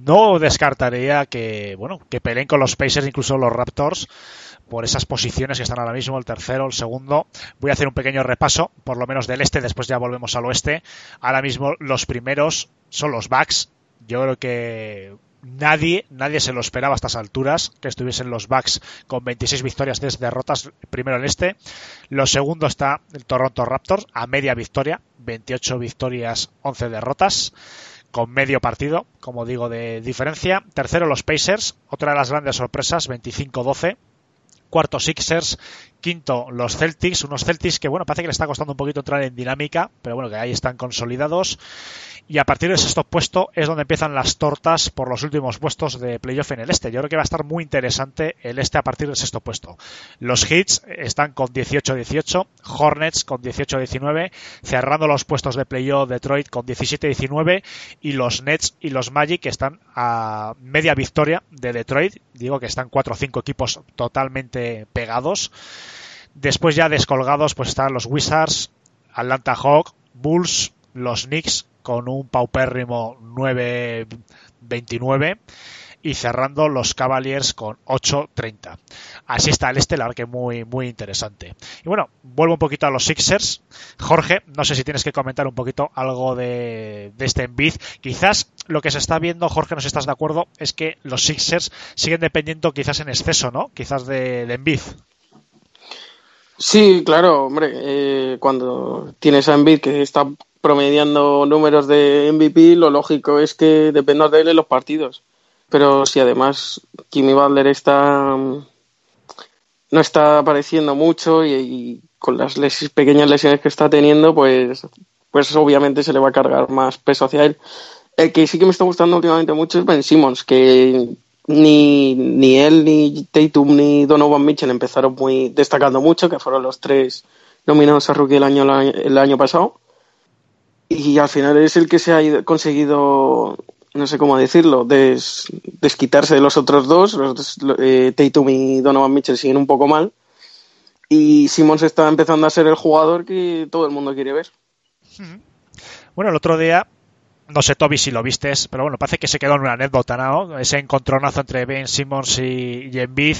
no descartaría que bueno que peleen con los Pacers, incluso los Raptors, por esas posiciones que están ahora mismo, el tercero, el segundo. Voy a hacer un pequeño repaso, por lo menos del este, después ya volvemos al oeste. Ahora mismo los primeros son los Bucks. Yo creo que nadie, nadie se lo esperaba a estas alturas que estuviesen los Bucks con 26 victorias, 3 derrotas, primero el este. Lo segundo está el Toronto Raptors a media victoria, 28 victorias, 11 derrotas con medio partido, como digo, de diferencia. Tercero, los Pacers, otra de las grandes sorpresas, 25-12. Cuarto, Sixers. Quinto, los Celtics, unos Celtics que, bueno, parece que le está costando un poquito entrar en dinámica, pero bueno, que ahí están consolidados y a partir de sexto puesto es donde empiezan las tortas por los últimos puestos de playoff en el este. Yo creo que va a estar muy interesante el este a partir del sexto puesto. Los Hits están con 18-18, Hornets con 18-19, cerrando los puestos de playoff Detroit con 17-19 y los Nets y los Magic están a media victoria de Detroit. Digo que están 4 o 5 equipos totalmente pegados. Después ya descolgados pues están los Wizards, Atlanta Hawk, Bulls, los Knicks con un paupérrimo 9-29 y cerrando los Cavaliers con 8-30. Así está el este, la verdad que muy, muy interesante. Y bueno, vuelvo un poquito a los Sixers. Jorge, no sé si tienes que comentar un poquito algo de, este Embiid. Quizás lo que se está viendo, Jorge, no sé si estás de acuerdo, es que los Sixers siguen dependiendo quizás en exceso, ¿no? Quizás de, de Embiid. Sí, claro, hombre, eh, cuando tienes a Embiid que está promediando números de MVP, lo lógico es que dependas de él en los partidos. Pero si además Kimmy Butler está no está apareciendo mucho y, con las pequeñas lesiones que está teniendo, pues, pues obviamente se le va a cargar más peso hacia él. El que sí que me está gustando últimamente mucho es Ben Simmons, que ni, ni él, ni Tatum, ni Donovan Mitchell empezaron muy destacando mucho, que fueron los tres nominados a Rookie el año, el año pasado y al final es el que se ha conseguido, no sé cómo decirlo, desquitarse de los otros dos. Los, eh, y Donovan Mitchell siguen un poco mal. Y Simmons está empezando a ser el jugador que todo el mundo quiere ver. Bueno, el otro día, no sé, Toby, si lo vistes, pero bueno, parece que se quedó en una anécdota, ¿no? Ese encontronazo entre Ben Simmons y, y Embiid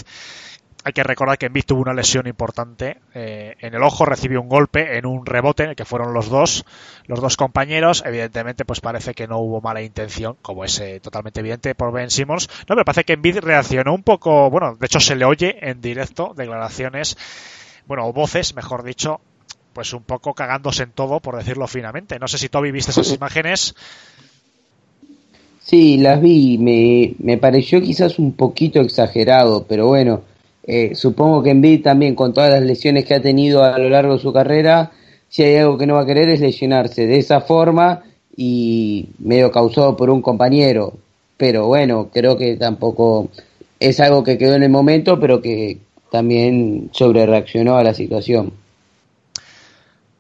hay que recordar que Embiid tuvo una lesión importante eh, en el ojo, recibió un golpe en un rebote, que fueron los dos, los dos compañeros. Evidentemente, pues parece que no hubo mala intención, como es eh, totalmente evidente por Ben Simmons. No, me parece que Embiid reaccionó un poco, bueno, de hecho se le oye en directo declaraciones, bueno, o voces, mejor dicho, pues un poco cagándose en todo, por decirlo finamente. No sé si Toby viste esas imágenes. Sí, las vi. Me, me pareció quizás un poquito exagerado, pero bueno eh, supongo que Embiid también, con todas las lesiones que ha tenido a lo largo de su carrera, si hay algo que no va a querer es lesionarse de esa forma y medio causado por un compañero. Pero bueno, creo que tampoco es algo que quedó en el momento, pero que también sobre reaccionó a la situación.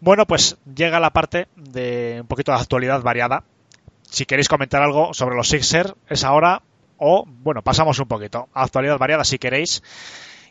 Bueno, pues llega la parte de un poquito de actualidad variada. Si queréis comentar algo sobre los Sixers, es ahora o, bueno, pasamos un poquito. Actualidad variada si queréis.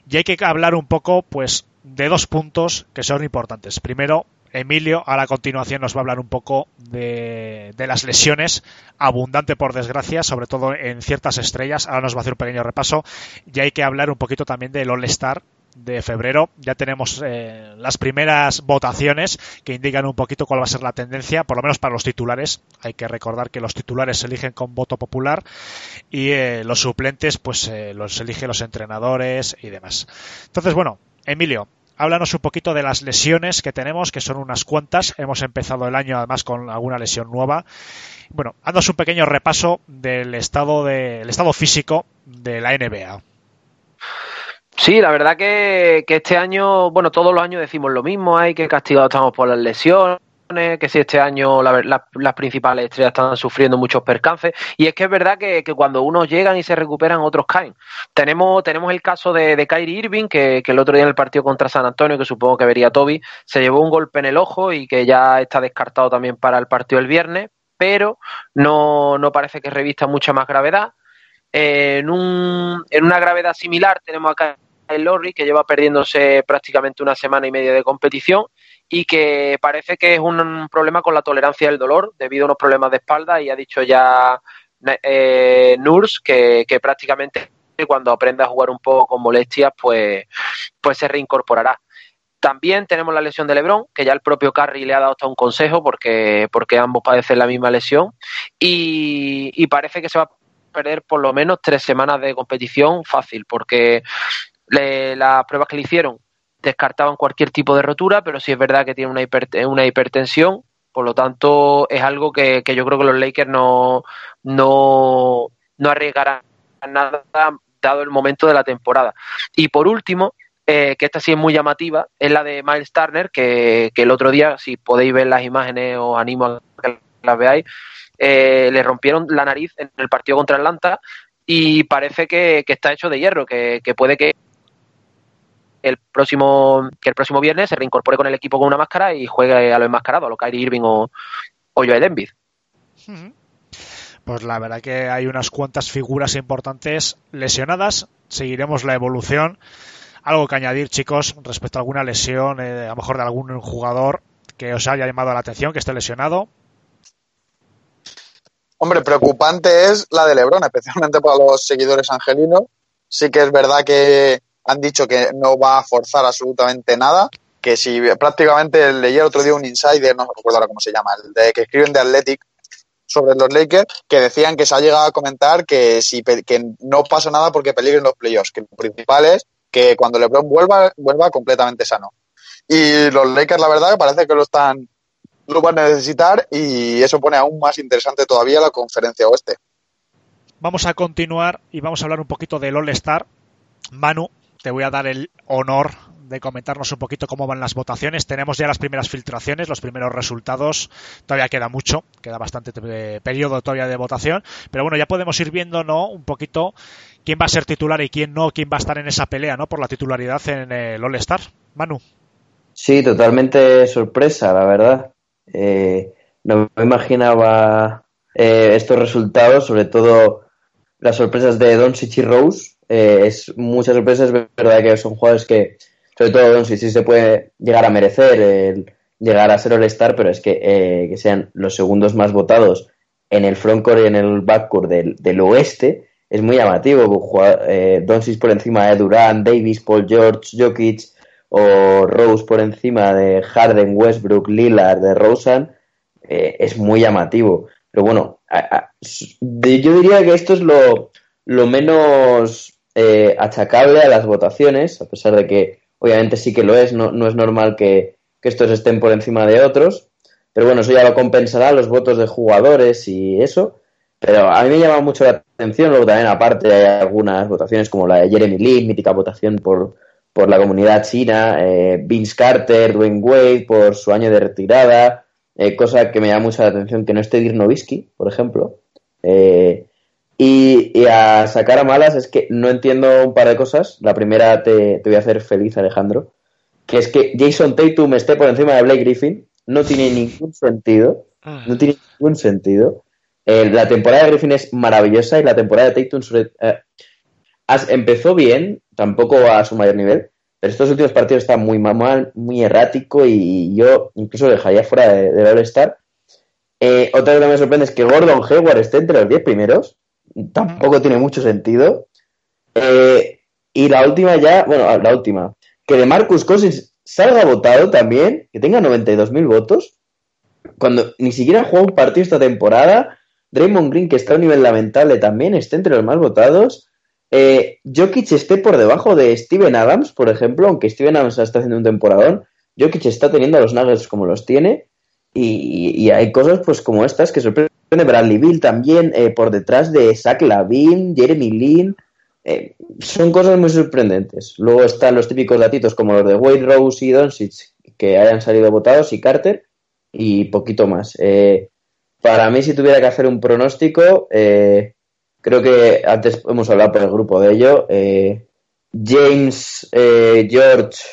Y hay que hablar un poco, pues, de dos puntos que son importantes. Primero, Emilio, a la continuación nos va a hablar un poco de, las lesiones, abundante por desgracia, sobre todo en ciertas estrellas. Ahora nos va a hacer un pequeño repaso. Y hay que hablar un poquito también del All-Star de febrero. Ya tenemos eh, las primeras votaciones que indican un poquito cuál va a ser la tendencia, por lo menos para los titulares. Hay que recordar que los titulares se eligen con voto popular y eh, los suplentes pues eh, los eligen los entrenadores y demás. Entonces, bueno, Emilio, háblanos un poquito de las lesiones que tenemos, que son unas cuantas. Hemos empezado el año además con alguna lesión nueva. Bueno, haznos un pequeño repaso del estado, de, estado físico de la NBA. Sí, la verdad que, este año, bueno, todos los años decimos lo mismo, hay que castigados estamos por las lesiones, que si este año las principales estrellas están sufriendo muchos percances. Y es que es verdad que, cuando unos llegan y se recuperan, otros caen. Tenemos, tenemos el caso de, de Kyrie Irving, que, el otro día en el partido contra San Antonio, que supongo que vería Toby, se llevó un golpe en el ojo y que ya está descartado también para el partido el viernes, pero no, no parece que revista mucha más gravedad. en, un, en una gravedad similar tenemos acá el Lorry, que lleva perdiéndose prácticamente una semana y media de competición y que parece que es un problema con la tolerancia del dolor debido a unos problemas de espalda y ha dicho ya eh, Nurs que, prácticamente cuando aprenda a jugar un poco con molestias pues, pues se reincorporará. También tenemos la lesión de Lebron, que ya el propio Carry le ha dado hasta un consejo porque, porque ambos padecen la misma lesión y parece que se va a perder por lo menos tres semanas de competición fácil porque las pruebas que le hicieron descartaban cualquier tipo de rotura, pero sí es verdad que tiene una, una hipertensión, por lo tanto es algo que, yo creo que los Lakers no, no, no arriesgarán nada dado el momento de la temporada. Y por último, eh, que esta sí es muy llamativa, es la de Miles Turner, que, el otro día, si podéis ver las imágenes, os animo a que las veáis, eh, le rompieron la nariz en el partido contra Atlanta y parece que, está hecho de hierro, que, que puede que el próximo, que el próximo viernes se reincorpore con el equipo con una máscara y juegue a lo enmascarado, a lo Kyrie Irving o, o Joel Embiid. Pues la verdad que hay unas cuantas figuras importantes lesionadas. Seguiremos la evolución. Algo que añadir, chicos, respecto a alguna lesión, eh, a lo mejor de algún jugador que os haya llamado la atención, que esté lesionado. Hombre, preocupante es la de Lebron, especialmente para los seguidores angelinos. Sí que es verdad que han dicho que no va a forzar absolutamente nada, que si prácticamente leí el otro día un insider, no recuerdo ahora cómo se llama, el de que escriben de Athletic sobre los Lakers, que decían que se ha llegado a comentar que si que no pasa nada porque peligren los playoffs, que lo principal es que cuando LeBron vuelva, vuelva completamente sano. Y los Lakers, la verdad, parece que lo están lo van a necesitar y eso pone aún más interesante todavía la conferencia oeste. Vamos a continuar y vamos a hablar un poquito del All-Star. Manu, te voy a dar el honor de comentarnos un poquito cómo van las votaciones. Tenemos ya las primeras filtraciones, los primeros resultados. Todavía queda mucho, queda bastante eh, periodo todavía de votación. Pero bueno, ya podemos ir viendo ¿no? un poquito quién va a ser titular y quién no, quién va a estar en esa pelea ¿no? por la titularidad en el All-Star. Manu. Sí, totalmente sorpresa, la verdad. Eh, no me imaginaba eh, estos resultados, sobre todo las sorpresas de Don y Rose eh, es muchas sorpresas, es verdad que son jugadores que, sobre todo Don sí se puede llegar a merecer el llegar a ser All-Star, pero es que, eh, que sean los segundos más votados en el frontcourt y en el backcourt del, del oeste es muy llamativo. Eh, Doncic por encima de Durant, Davis, Paul George, Jokic o Rose por encima de Harden, Westbrook, Lillard, de Rosen eh, es muy llamativo. Pero bueno, yo diría que esto es lo, lo menos eh, achacable a las votaciones, a pesar de que obviamente sí que lo es, no, no es normal que, estos estén por encima de otros, pero bueno, eso ya lo compensará los votos de jugadores y eso. Pero a mí me llama mucho la atención, luego también aparte hay algunas votaciones como la de Jeremy Lin, mítica votación por, por la comunidad china, eh, Vince Carter, Dwayne Wade por su año de retirada, eh, cosa que me llama mucho la atención que no esté Dirk Nowitzki, por ejemplo. Eh, y, a sacar a malas es que no entiendo un par de cosas. La primera te, voy a hacer feliz, Alejandro. Que es que Jason Tatum esté por encima de Blake Griffin. No tiene ningún sentido. Ah. No tiene ningún sentido. Eh, la temporada de Griffin es maravillosa y la temporada de Tatum eh, empezó bien, tampoco a su mayor nivel, pero estos últimos partidos están muy mal, muy errático y yo incluso dejaría fuera de, de All-Star. Eh, otra cosa que me sorprende es que Gordon Hayward esté entre los 10 primeros tampoco tiene mucho sentido. Eh, Y la última ya, bueno, la última, que de Marcus Cousins salga votado también, que tenga 92.000 votos, cuando ni siquiera ha jugado un partido esta temporada, Draymond Green, que está a un nivel lamentable también, esté entre los más votados, eh, Jokic esté por debajo de Steven Adams, por ejemplo, aunque Steven Adams está haciendo un temporadón, Jokic está teniendo a los Nuggets como los tiene, y, hay cosas pues como estas que sorprende Bradley Bill también eh, por detrás de Zach Lavin, Jeremy Lin, eh, son cosas muy sorprendentes. Luego están los típicos datitos como los de Wade Rose y Doncic que hayan salido votados y Carter y poquito más. Eh, para mí, si tuviera que hacer un pronóstico, creo que antes hemos hablado por el grupo de ello. James, George,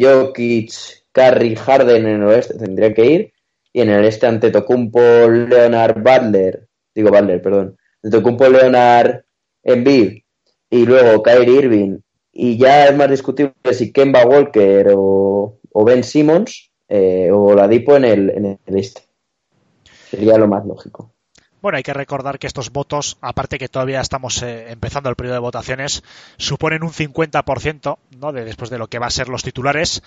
Jokic, Curry, Harden en el oeste tendría que ir. Y en el este ante Tocumpo, Leonard Butler, digo Butler, perdón, Tocumpo, Leonard Embiid y luego Kyrie Irving y ya es más discutible si Kemba Walker o, Ben Simmons eh, o Ladipo en el, en el este. Sería lo más lógico. Bueno, hay que recordar que estos votos, aparte que todavía estamos eh, empezando el periodo de votaciones, suponen un 50% ¿no? de, después de lo que va a ser los titulares.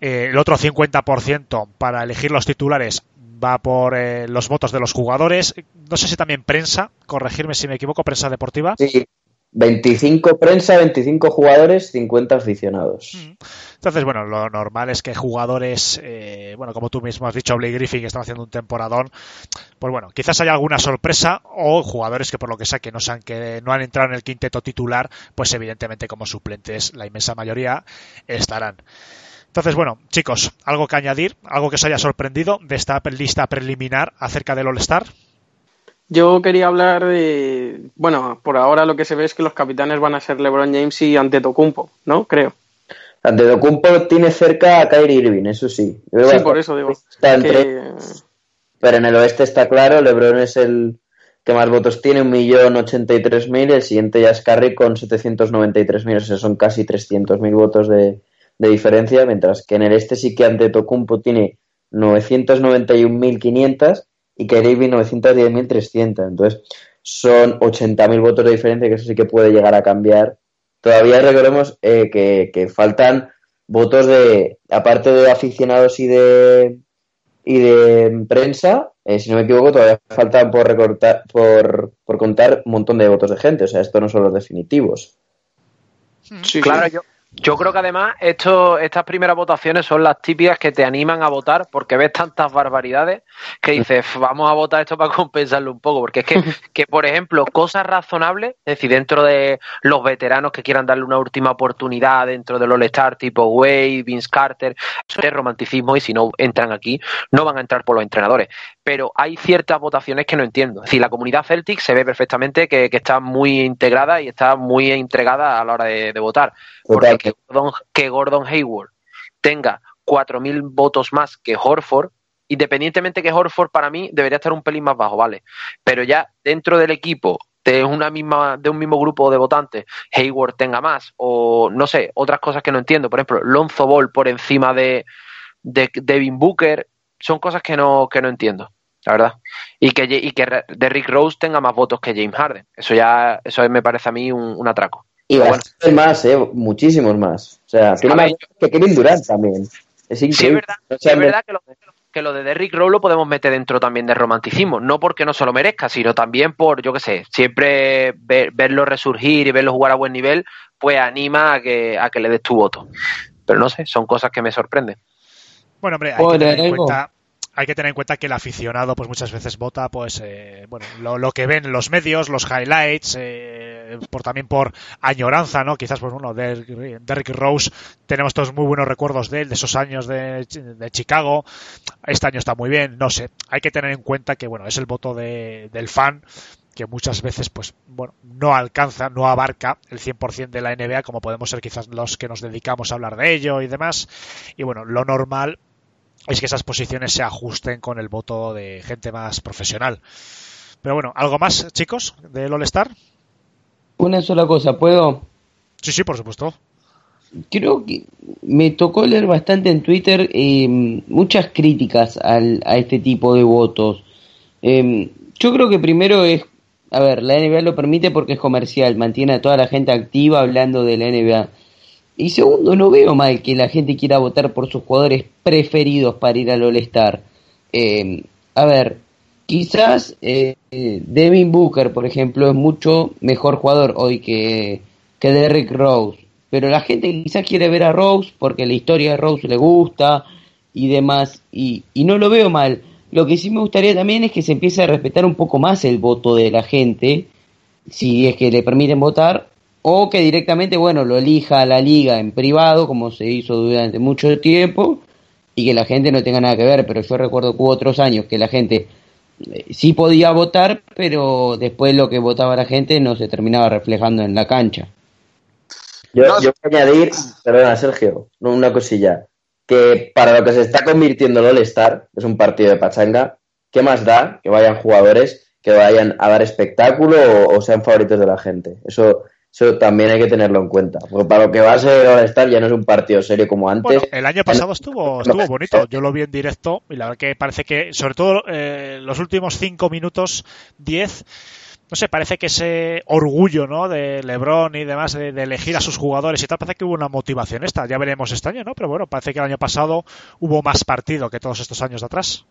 Eh, el otro 50% para elegir los titulares va por eh, los votos de los jugadores. No sé si también prensa, corregirme si me equivoco, prensa deportiva. Sí, 25 prensa, 25 jugadores, 50 aficionados. Mm. Entonces, bueno, lo normal es que jugadores, eh, bueno, como tú mismo has dicho, Blake Griffin, que están haciendo un temporadón, pues bueno, quizás haya alguna sorpresa o jugadores que por lo que sea que no, han, que no han entrado en el quinteto titular, pues evidentemente como suplentes la inmensa mayoría estarán. Entonces, bueno, chicos, ¿algo que añadir? ¿Algo que os haya sorprendido de esta lista preliminar acerca del All-Star? Yo quería hablar de. Bueno, por ahora lo que se ve es que los capitanes van a ser LeBron James y Antetokounmpo, ¿no? Creo. Antetokounmpo tiene cerca a Kyrie Irving, eso sí. sí, por eso digo. Pero en el oeste está claro, LeBron es el que más votos tiene, 1.083.000, el siguiente ya es Curry con 793.000, o sea, son casi 300.000 votos de, de diferencia, mientras que en el este sí que ante Tocumpo tiene 991.500 y Kerevi 910.300. Entonces son 80.000 votos de diferencia, que eso sí que puede llegar a cambiar. Todavía recordemos eh, que, faltan votos de, aparte de aficionados y de y de prensa, eh, si no me equivoco, todavía faltan por recortar, por, por contar un montón de votos de gente. O sea, estos no son los definitivos. Sí, claro, yo, yo creo que además esto, estas primeras votaciones son las típicas que te animan a votar porque ves tantas barbaridades que dices, vamos a votar esto para compensarlo un poco. Porque es que, que, por ejemplo, cosas razonables, es decir, dentro de los veteranos que quieran darle una última oportunidad dentro del All-Star tipo Wade, Vince Carter, eso es romanticismo y si no entran aquí, no van a entrar por los entrenadores. Pero hay ciertas votaciones que no entiendo. Es decir, la comunidad Celtic se ve perfectamente que, está muy integrada y está muy entregada a la hora de, de votar. Porque que Gordon, que Gordon Hayward tenga 4.000 votos más que Horford, independientemente que Horford para mí debería estar un pelín más bajo, ¿vale? Pero ya dentro del equipo de una misma de un mismo grupo de votantes Hayward tenga más o no sé otras cosas que no entiendo por ejemplo Lonzo Ball por encima de, de Devin Booker son cosas que no que no entiendo la verdad y que y que Derrick Rose tenga más votos que James Harden eso ya eso me parece a mí un atraco y bastante más, ¿eh? Muchísimos más. O sea, tiene más que Kevin Durant también. Es increíble. Sí, es verdad, es verdad que, lo, que lo de Derrick Rose lo podemos meter dentro también de romanticismo. No porque no se lo merezca, sino también por, yo qué sé, siempre verlo resurgir y verlo jugar a buen nivel, pues anima a que, a que le des tu voto. Pero no sé, son cosas que me sorprenden. Bueno, hombre, hay que tener en cuenta hay que tener en cuenta que el aficionado pues muchas veces vota pues eh, bueno lo, que ven los medios los highlights eh, por también por añoranza no quizás pues bueno de Derrick Rose tenemos todos muy buenos recuerdos de él de esos años de, Chicago. Este año está muy bien no sé. Hay que tener en cuenta que bueno es el voto del fan que muchas veces pues bueno no alcanza no abarca el 100% de la NBA como podemos ser quizás los que nos dedicamos a hablar de ello y demás. Y bueno lo normal es que esas posiciones se ajusten con el voto de gente más profesional. Pero bueno, ¿algo más, chicos, del All-Star? Una sola cosa, ¿puedo? Sí, sí, por supuesto. Creo que me tocó leer bastante en Twitter eh, muchas críticas al, a este tipo de votos. Eh, yo creo que primero es a ver, la NBA lo permite porque es comercial, mantiene a toda la gente activa hablando de la NBA. Y segundo, no veo mal que la gente quiera votar por sus jugadores preferidos para ir al All-Star. Eh, a ver, quizás eh, Devin Booker, por ejemplo, es mucho mejor jugador hoy que, que Derrick Rose. Pero la gente quizás quiere ver a Rose porque la historia de Rose le gusta y demás. Y, y no lo veo mal. Lo que sí me gustaría también es que se empiece a respetar un poco más el voto de la gente, si es que le permiten votar, o que directamente, bueno, lo elija la liga en privado, como se hizo durante mucho tiempo, y que la gente no tenga nada que ver. Pero yo recuerdo que hubo otros años que la gente eh, sí podía votar, pero después lo que votaba la gente no se terminaba reflejando en la cancha. Yo, yo voy a añadir, perdona Sergio, una cosilla que para lo que se está convirtiendo el All-Star, es un partido de pachanga, ¿qué más da que vayan jugadores que vayan a dar espectáculo o, sean favoritos de la gente? Eso, eso también hay que tenerlo en cuenta. Porque para lo que va a ser el All-Star ya no es un partido serio como antes. el año pasado estuvo, estuvo bonito. Yo lo vi en directo y la verdad que parece que, sobre todo eh, los últimos 5 minutos, 10 no sé, parece que ese orgullo, ¿no? De LeBron y demás, de, elegir a sus jugadores y tal, parece que hubo una motivación esta. Ya veremos este año, ¿no? Pero bueno, parece que el año pasado hubo más partido que todos estos años de atrás.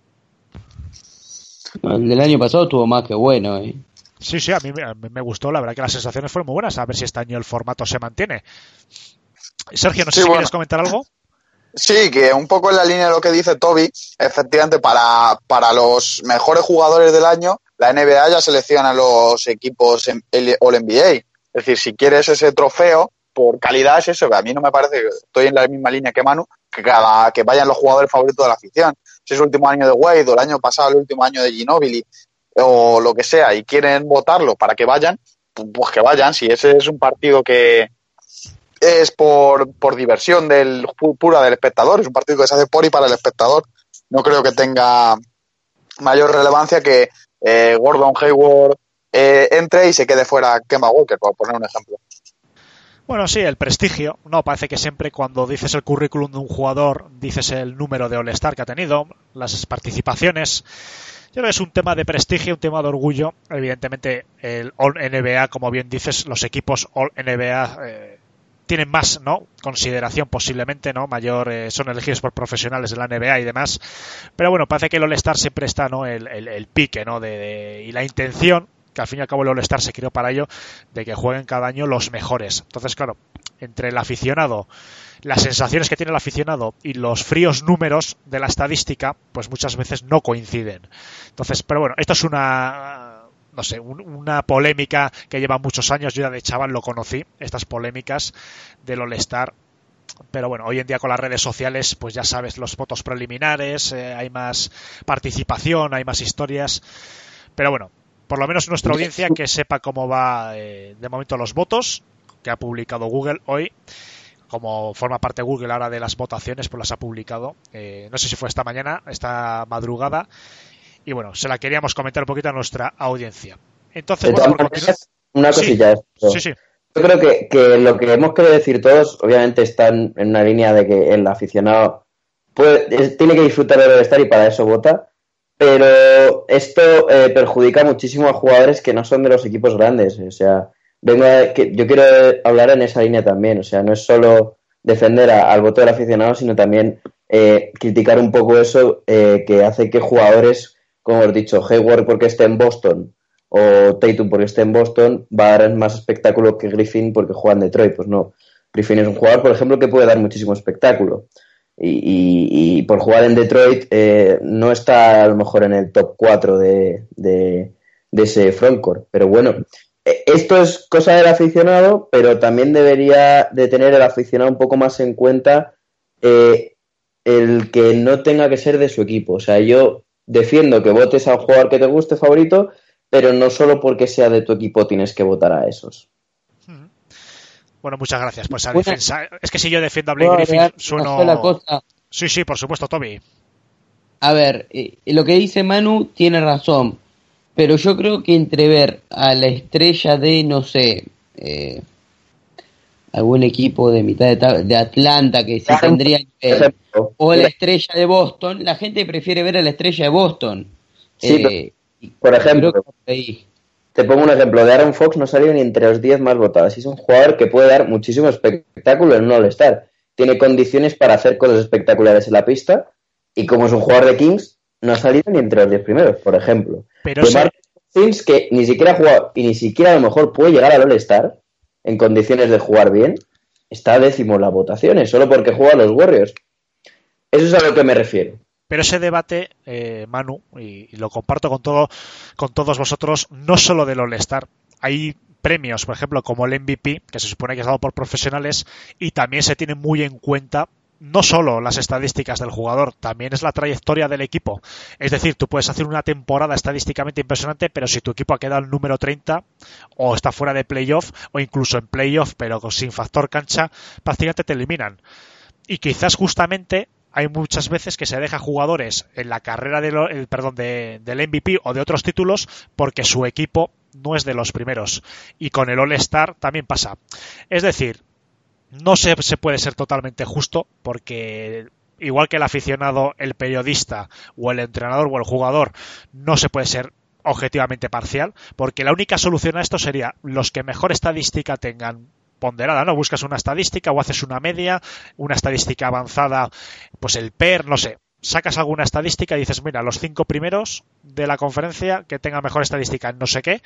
El del año pasado tuvo más que bueno, ¿eh? Sí, sí, a mí, me gustó, la verdad que las sensaciones fueron muy buenas. A ver si este año el formato se mantiene. Sergio, no sé si quieres comentar algo. Sí, que un poco en la línea de lo que dice Toby, efectivamente, para, para los mejores jugadores del año, la NBA ya selecciona los equipos en el All NBA. Es decir, si quieres ese trofeo, por calidad es eso. A mí no me parece que estoy en la misma línea que Manu, que cada que vayan los jugadores favoritos de la afición. Si es el último año de Wade o el año pasado el último año de Ginobili o lo que sea y quieren votarlo para que vayan, pues que vayan. Si ese es un partido que es por, por diversión del pura del espectador, es un partido que se hace por y para el espectador. No creo que tenga mayor relevancia que eh, Gordon Hayward eh, entre y se quede fuera Kemba Walker, por poner un ejemplo. Bueno, sí, el prestigio. No, parece que siempre cuando dices el currículum de un jugador, dices el número de All-Star que ha tenido, las participaciones. Que es un tema de prestigio, un tema de orgullo. Evidentemente, el All-NBA, como bien dices, los equipos All-NBA eh, tienen más no consideración posiblemente no mayor eh, son elegidos por profesionales de la NBA y demás. Pero bueno parece que el All Star siempre está no el, pique no de, y la intención que al fin y al cabo el All Star se creó para ello de que jueguen cada año los mejores. Entonces claro entre el aficionado las sensaciones que tiene el aficionado y los fríos números de la estadística pues muchas veces no coinciden entonces pero bueno esto es una no sé, una polémica que lleva muchos años. Yo ya de chaval lo conocí, estas polémicas del All-Star. Pero bueno, hoy en día con las redes sociales, pues ya sabes, los votos preliminares, eh, hay más participación, hay más historias. Pero bueno, por lo menos nuestra audiencia que sepa cómo va eh, de momento los votos que ha publicado Google hoy como forma parte Google ahora de las votaciones, pues las ha publicado. Eh, no sé si fue esta mañana, esta madrugada. Y bueno, se la queríamos comentar un poquito a nuestra audiencia. Entonces, una cosilla. Sí, sí, Yo creo que, que, lo que hemos querido decir todos, obviamente, están en una línea de que el aficionado puede, tiene que disfrutar de estar y para eso vota. Pero esto eh, perjudica muchísimo a jugadores que no son de los equipos grandes. O sea, vengo que yo quiero hablar en esa línea también. O sea, no es solo defender al voto del aficionado, sino también eh, criticar un poco eso eh, que hace que jugadores como hemos dicho, Hayward porque esté en Boston o Tatum porque esté en Boston va a dar más espectáculo que Griffin porque juega en Detroit. Pues no. Griffin es un jugador, por ejemplo, que puede dar muchísimo espectáculo. Y, por jugar en Detroit eh, no está a lo mejor en el top 4 de, de, ese frontcourt. Pero bueno, esto es cosa del aficionado, pero también debería de tener el aficionado un poco más en cuenta eh, el que no tenga que ser de su equipo. O sea, yo defiendo que votes a un jugador que te guste favorito, pero no solo porque sea de tu equipo tienes que votar a esos. Bueno, muchas gracias por esa defensa. Es que si yo defiendo a Blake Griffin, sueno... Sí, sí, por supuesto, Toby. A ver, lo que dice Manu tiene razón, pero yo creo que entre ver a la estrella de, no sé, eh, algún equipo de mitad de, Atlanta que sí tendría o la estrella de Boston, la gente prefiere ver a la estrella de Boston. Sí, eh, por ejemplo, te te pongo un ejemplo, de Aaron Fox no salió ni entre los 10 más votados. Y es un jugador que puede dar muchísimo espectáculo en un All-Star. Tiene condiciones para hacer cosas espectaculares en la pista y como es un jugador de Kings, no ha salido ni entre los 10 primeros, por ejemplo. Pero de Cousins, que ni siquiera ha jugado y ni siquiera a lo mejor puede llegar al All-Star en condiciones de jugar bien, está décimo en las votaciones, solo porque juega a los Warriors. Eso es a lo que me refiero. Pero ese debate, eh, Manu, y, y lo comparto con todo, con todos vosotros, no solo del All-Star. Hay premios, por ejemplo, como el MVP, que se supone que es dado por profesionales, y también se tiene muy en cuenta no solo las estadísticas del jugador, también es la trayectoria del equipo. Es decir, tú puedes hacer una temporada estadísticamente impresionante, pero si tu equipo ha quedado el número 30 o está fuera de playoff o incluso en playoff, pero sin factor cancha, prácticamente te eliminan. Y quizás justamente hay muchas veces que se deja jugadores en la carrera del, el, perdón, de, del MVP o de otros títulos porque su equipo no es de los primeros. Y con el All-Star también pasa. Es decir, no se, se puede ser totalmente justo porque igual que el aficionado, el periodista o el entrenador o el jugador, no se puede ser objetivamente parcial, porque la única solución a esto sería los que mejor estadística tengan ponderada, ¿no? Buscas una estadística o haces una media, una estadística avanzada, pues el PER, no sé, sacas alguna estadística y dices, mira, los cinco primeros de la conferencia que tengan mejor estadística en no sé qué,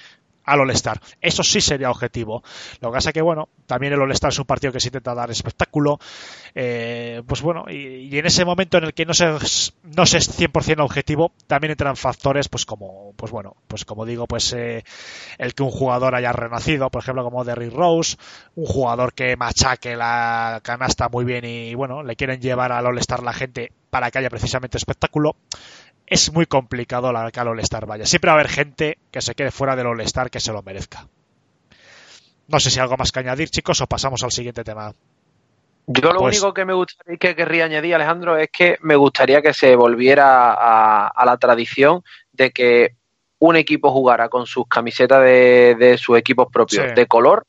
al All-Star. Eso sí sería objetivo. Lo que pasa es que, bueno, también el All-Star es un partido que se intenta dar espectáculo. Eh, pues bueno, y, en ese momento en el que no se, no se es 100% objetivo, también entran factores, pues como, pues bueno, pues como digo, pues eh, el que un jugador haya renacido, por ejemplo, como Derrick Rose, un jugador que machaque la canasta muy bien y, bueno, le quieren llevar al All-Star la gente para que haya precisamente espectáculo es muy complicado la que al All-Star vaya. Siempre va a haber gente que se quede fuera del All-Star que se lo merezca. No sé si algo más que añadir, chicos, o pasamos al siguiente tema. Yo lo pues... único que me gustaría que querría añadir, Alejandro, es que me gustaría que se volviera a, a la tradición de que un equipo jugara con sus camisetas de, de sus equipos propios sí. de color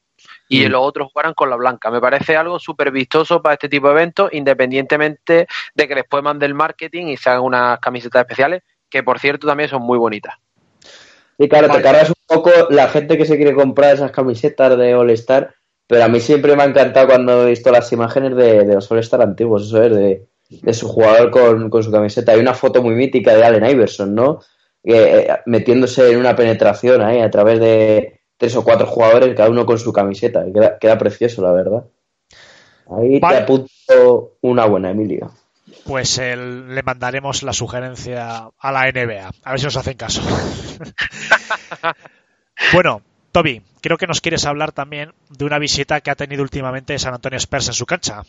y mm. los otros jugaran con la blanca. Me parece algo súper vistoso para este tipo de eventos, independientemente de que después mande el marketing y se hagan unas camisetas especiales, que por cierto también son muy bonitas. Sí, claro, te cargas un poco la gente que se quiere comprar esas camisetas de All Star, pero a mí siempre me ha encantado cuando he visto las imágenes de, de los All Star antiguos, eso es, de, de su jugador con, con, su camiseta. Hay una foto muy mítica de Allen Iverson, ¿no? Eh, metiéndose en una penetración ahí a través de, tres o cuatro jugadores, cada uno con su camiseta. Queda, queda precioso, la verdad. Ahí vale. te apunto una buena, Emilio. Pues el, le mandaremos la sugerencia a la NBA. A ver si nos hacen caso. bueno, Toby, creo que nos quieres hablar también de una visita que ha tenido últimamente San Antonio Spurs en su cancha.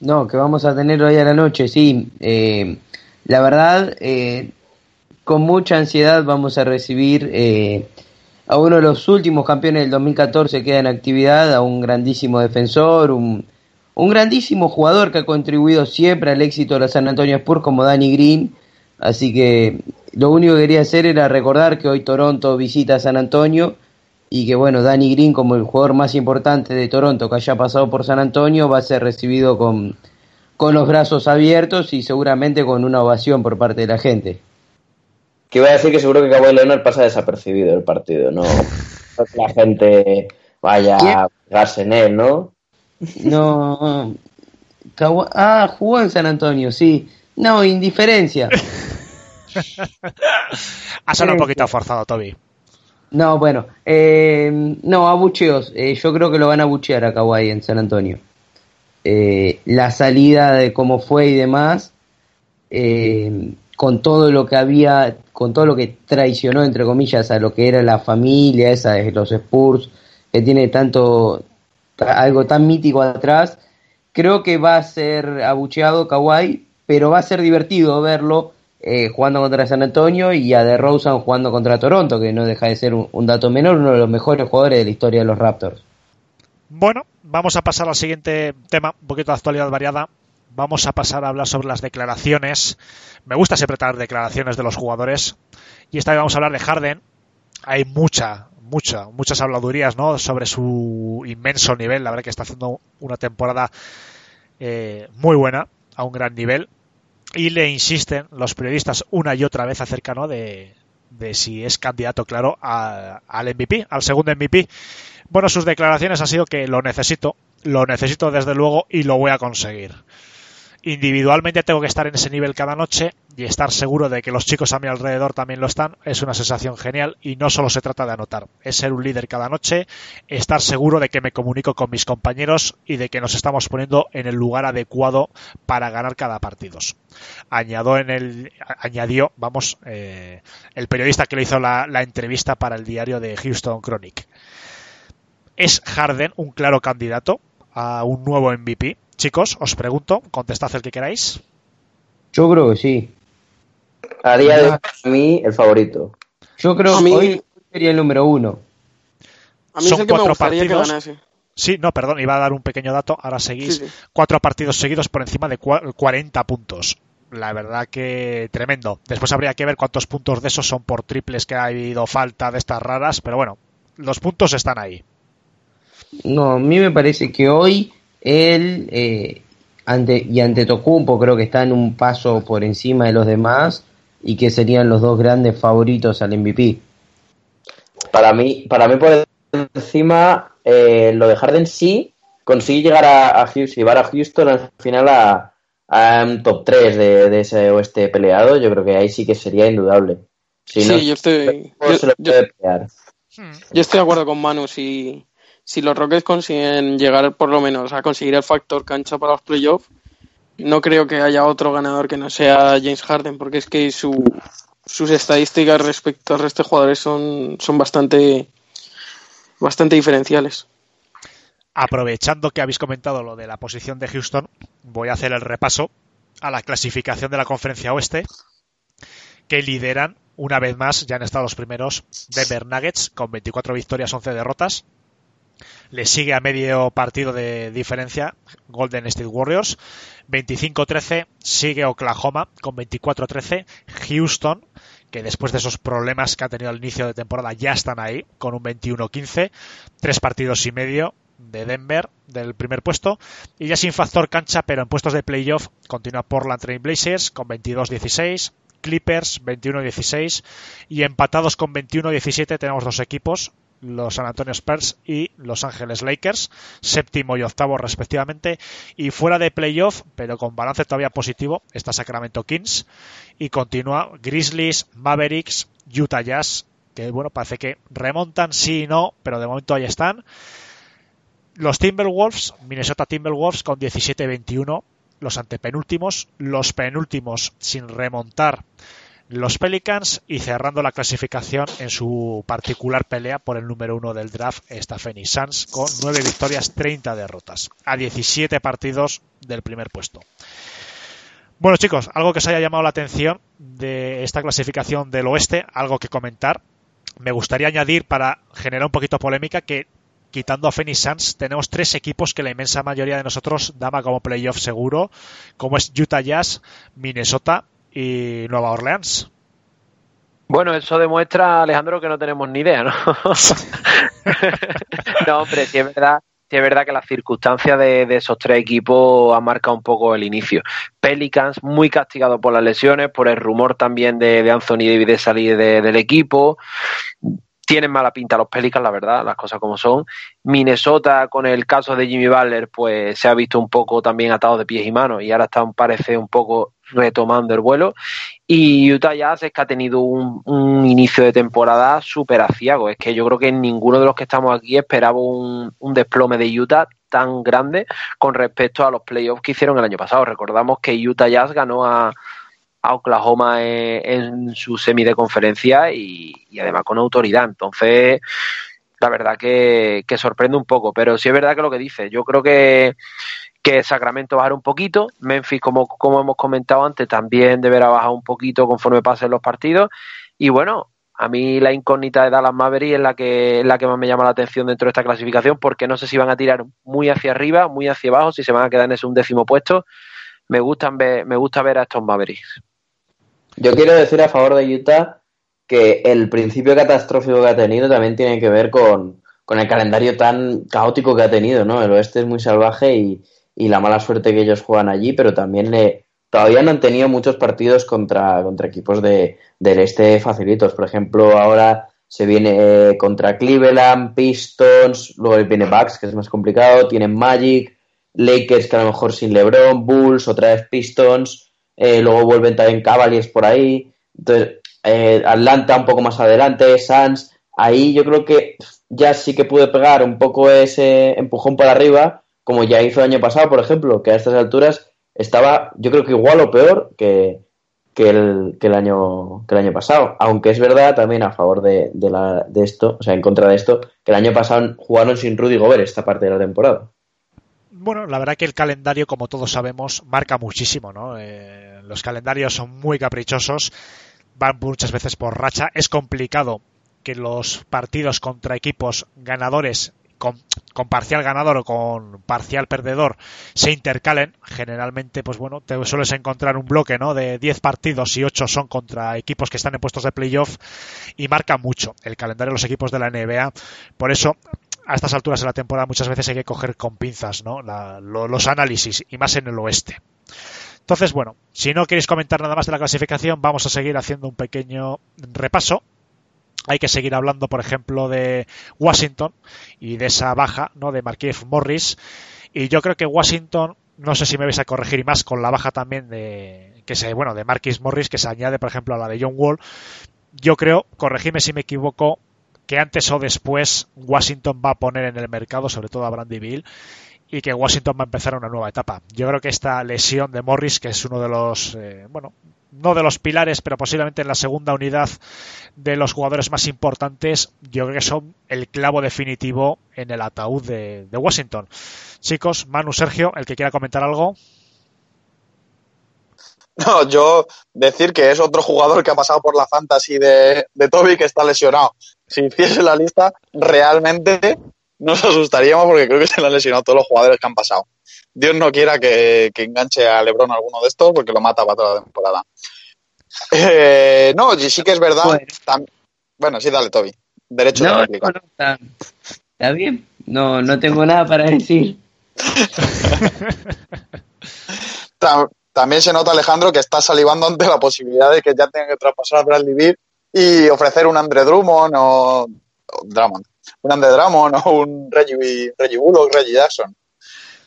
No, que vamos a tener hoy a la noche, sí. Eh, la verdad, eh, con mucha ansiedad vamos a recibir eh, a uno de los últimos campeones del 2014 queda en actividad, a un grandísimo defensor, un, un grandísimo jugador que ha contribuido siempre al éxito de los San Antonio Spurs como Danny Green. Así que lo único que quería hacer era recordar que hoy Toronto visita a San Antonio y que bueno, Danny Green como el jugador más importante de Toronto que haya pasado por San Antonio va a ser recibido con, con los brazos abiertos y seguramente con una ovación por parte de la gente que iba a decir que seguro que Kawhi Leonard pasa desapercibido el partido, no la gente vaya a pegarse en él, ¿no? No, Kawhi... ah, jugó en San Antonio, sí. No, indiferencia. ha sonado un poquito forzado, Toby. No, bueno, eh, no, abucheos. Eh, yo creo que lo van a abuchear a Kawhi en San Antonio. Eh, la salida de cómo fue y demás, eh, con todo lo que había, con todo lo que traicionó, entre comillas, a lo que era la familia, esa de los Spurs, que tiene tanto, algo tan mítico atrás, creo que va a ser abucheado Kawhi, pero va a ser divertido verlo eh, jugando contra San Antonio y a DeRozan jugando contra Toronto, que no deja de ser un, un dato menor, uno de los mejores jugadores de la historia de los Raptors. Bueno, vamos a pasar al siguiente tema, un poquito de actualidad variada. Vamos a pasar a hablar sobre las declaraciones me gusta siempre declaraciones de los jugadores. Y esta vez vamos a hablar de Harden. Hay mucha, mucha, muchas habladurías ¿no? sobre su inmenso nivel. La verdad que está haciendo una temporada eh, muy buena, a un gran nivel. Y le insisten los periodistas una y otra vez acerca ¿no? de, de si es candidato claro al MVP, al segundo MVP. Bueno, sus declaraciones han sido que lo necesito, lo necesito desde luego y lo voy a conseguir. Individualmente tengo que estar en ese nivel cada noche y estar seguro de que los chicos a mi alrededor también lo están. Es una sensación genial y no solo se trata de anotar, es ser un líder cada noche, estar seguro de que me comunico con mis compañeros y de que nos estamos poniendo en el lugar adecuado para ganar cada partido. Añadió en el, añadió, vamos, eh, el periodista que le hizo la, la entrevista para el diario de Houston Chronic. ¿Es Harden un claro candidato a un nuevo MVP? Chicos, os pregunto, contestad el que queráis. Yo creo que sí. A día de hoy, para mí, el favorito. Yo creo A que mí- hoy sería el número uno. A mí Son es el que me cuatro gustaría partidos. que ganase. Sí, no, perdón, iba a dar un pequeño dato, ahora seguís. Sí, sí. Cuatro partidos seguidos por encima de cua- 40 puntos. La verdad que tremendo. Después habría que ver cuántos puntos de esos son por triples que ha habido falta de estas raras, pero bueno, los puntos están ahí. No, a mí me parece que hoy él eh, ante, y ante Tocumpo creo que están un paso por encima de los demás y que serían los dos grandes favoritos al MVP. Para mí, para mí por encima, eh, lo de Harden sí consigue llegar a, a Houston, llevar a Houston al final a, a un top 3 de, de ese oeste peleado. Yo creo que ahí sí que sería indudable. Si Sí, no, yo estoy, yo, se lo yo- puede pelear. yo estoy de acuerdo con Manu. Si, si los Rockets consiguen llegar por lo menos a conseguir el factor cancha para los playoffs, no creo que haya otro ganador que no sea James Harden, porque es que su, sus estadísticas respecto al resto de jugadores son, son bastante, bastante diferenciales. Aprovechando que habéis comentado lo de la posición de Houston, voy a hacer el repaso a la clasificación de la conferencia oeste, que lideran una vez más, ya han estado los primeros Denver Nuggets con 24 victorias, 11 derrotas. Le sigue a medio partido de diferencia Golden State Warriors. 25-13 sigue Oklahoma con 24-13. Houston, que después de esos problemas que ha tenido al inicio de temporada ya están ahí con un 21-15. Tres partidos y medio de Denver del primer puesto. Y ya sin factor cancha, pero en puestos de playoff, continúa Portland Trail Blazers con 22-16. Clippers 21-16 y empatados con 21-17 tenemos dos equipos, los San Antonio Spurs y Los Ángeles Lakers, séptimo y octavo respectivamente, y fuera de playoff, pero con balance todavía positivo, está Sacramento Kings. Y continúa Grizzlies, Mavericks, Utah Jazz, que bueno, parece que remontan sí y no, pero de momento ahí están. Los Timberwolves, Minnesota Timberwolves con 17-21, los antepenúltimos, los penúltimos sin remontar los Pelicans y cerrando la clasificación en su particular pelea por el número uno del draft está Phoenix Suns con 9 victorias, 30 derrotas a 17 partidos del primer puesto. Bueno chicos, algo que os haya llamado la atención de esta clasificación del oeste, algo que comentar. Me gustaría añadir para generar un poquito polémica que quitando a Phoenix Suns, tenemos tres equipos que la inmensa mayoría de nosotros daba como playoff seguro, como es Utah Jazz, Minnesota y Nueva Orleans. Bueno, eso demuestra, Alejandro, que no tenemos ni idea, ¿no? no, hombre, sí es verdad, sí es verdad que las circunstancias de, de esos tres equipos han marcado un poco el inicio. Pelicans muy castigado por las lesiones, por el rumor también de, de Anthony Davis de salir de- del equipo. Tienen mala pinta los Pelicans, la verdad, las cosas como son. Minnesota, con el caso de Jimmy Butler, pues se ha visto un poco también atado de pies y manos y ahora están, parece, un poco retomando el vuelo. Y Utah Jazz es que ha tenido un, un inicio de temporada súper aciago. Es que yo creo que ninguno de los que estamos aquí esperaba un, un desplome de Utah tan grande con respecto a los playoffs que hicieron el año pasado. Recordamos que Utah Jazz ganó a, a Oklahoma en, en su semi de conferencia y, y además con autoridad. Entonces, la verdad que, que sorprende un poco. Pero sí es verdad que lo que dice, yo creo que que Sacramento bajar un poquito, Memphis, como, como hemos comentado antes, también deberá bajar un poquito conforme pasen los partidos. Y bueno, a mí la incógnita de Dallas Maverick es la que, la que más me llama la atención dentro de esta clasificación, porque no sé si van a tirar muy hacia arriba, muy hacia abajo, si se van a quedar en ese undécimo puesto. Me, gustan me gusta ver a estos Mavericks. Yo quiero decir a favor de Utah que el principio catastrófico que ha tenido también tiene que ver con, con el calendario tan caótico que ha tenido, ¿no? El oeste es muy salvaje y, y la mala suerte que ellos juegan allí, pero también le, todavía no han tenido muchos partidos contra, contra equipos de, del este facilitos. Por ejemplo, ahora se viene eh, contra Cleveland, Pistons, luego viene Bucks, que es más complicado, tienen Magic, Lakers, que a lo mejor sin LeBron, Bulls, otra vez Pistons, eh, luego vuelven también Cavaliers por ahí, entonces eh, Atlanta un poco más adelante, Suns, ahí yo creo que ya sí que pude pegar un poco ese empujón para arriba, como ya hizo el año pasado, por ejemplo, que a estas alturas estaba, yo creo que igual o peor que, el, que, el, año, que el año pasado. Aunque es verdad también a favor de, de, la, de esto, o sea, en contra de esto, que el año pasado jugaron sin Rudy Gobert esta parte de la temporada. Bueno, la verdad que el calendario, como todos sabemos, marca muchísimo, ¿no? Eh, los calendarios son muy caprichosos, van muchas veces por racha. Es complicado que los partidos contra equipos ganadores con, parcial ganador o con parcial perdedor se intercalen, generalmente, pues bueno, te sueles encontrar un bloque, ¿no? De 10 partidos y 8 son contra equipos que están en puestos de playoff y marca mucho el calendario de los equipos de la NBA. Por eso, a estas alturas de la temporada muchas veces hay que coger con pinzas, ¿no? La, lo, los análisis y más en el oeste. Entonces, bueno, si no queréis comentar nada más de la clasificación, vamos a seguir haciendo un pequeño repaso hay que seguir hablando, por ejemplo, de Washington y de esa baja, ¿no? De Marquise Morris. Y yo creo que Washington, no sé si me vais a corregir más con la baja también de, que se, bueno, de Marquis Morris, que se añade, por ejemplo, a la de John Wall. Yo creo, corregidme si me equivoco, que antes o después Washington va a poner en el mercado, sobre todo a Brandy Bill, y que Washington va a empezar una nueva etapa. Yo creo que esta lesión de Morris, que es uno de los, eh, bueno, no de los pilares, pero posiblemente en la segunda unidad de los jugadores más importantes, yo creo que son el clavo definitivo en el ataúd de, Washington. Chicos, Manu, Sergio, el que quiera comentar algo. No, yo decir que es otro jugador que ha pasado por la fantasy de, de Toby que está lesionado. Si hiciese la lista, realmente nos asustaríamos porque creo que se le han lesionado todos los jugadores que han pasado. Dios no quiera que, que enganche a Lebron alguno de estos porque lo mata para toda la temporada. Eh, no, sí que es verdad. Bueno, bueno sí, dale, Toby. Derecho no, de réplica. No, está, está bien. No, no tengo nada para decir. También se nota, Alejandro, que está salivando ante la posibilidad de que ya tenga que traspasar a Bradley Beal y ofrecer un Andre Drummond o, o Drummond, un Andre Drummond un Reggie, Reggie Bullock, Reggie Jackson.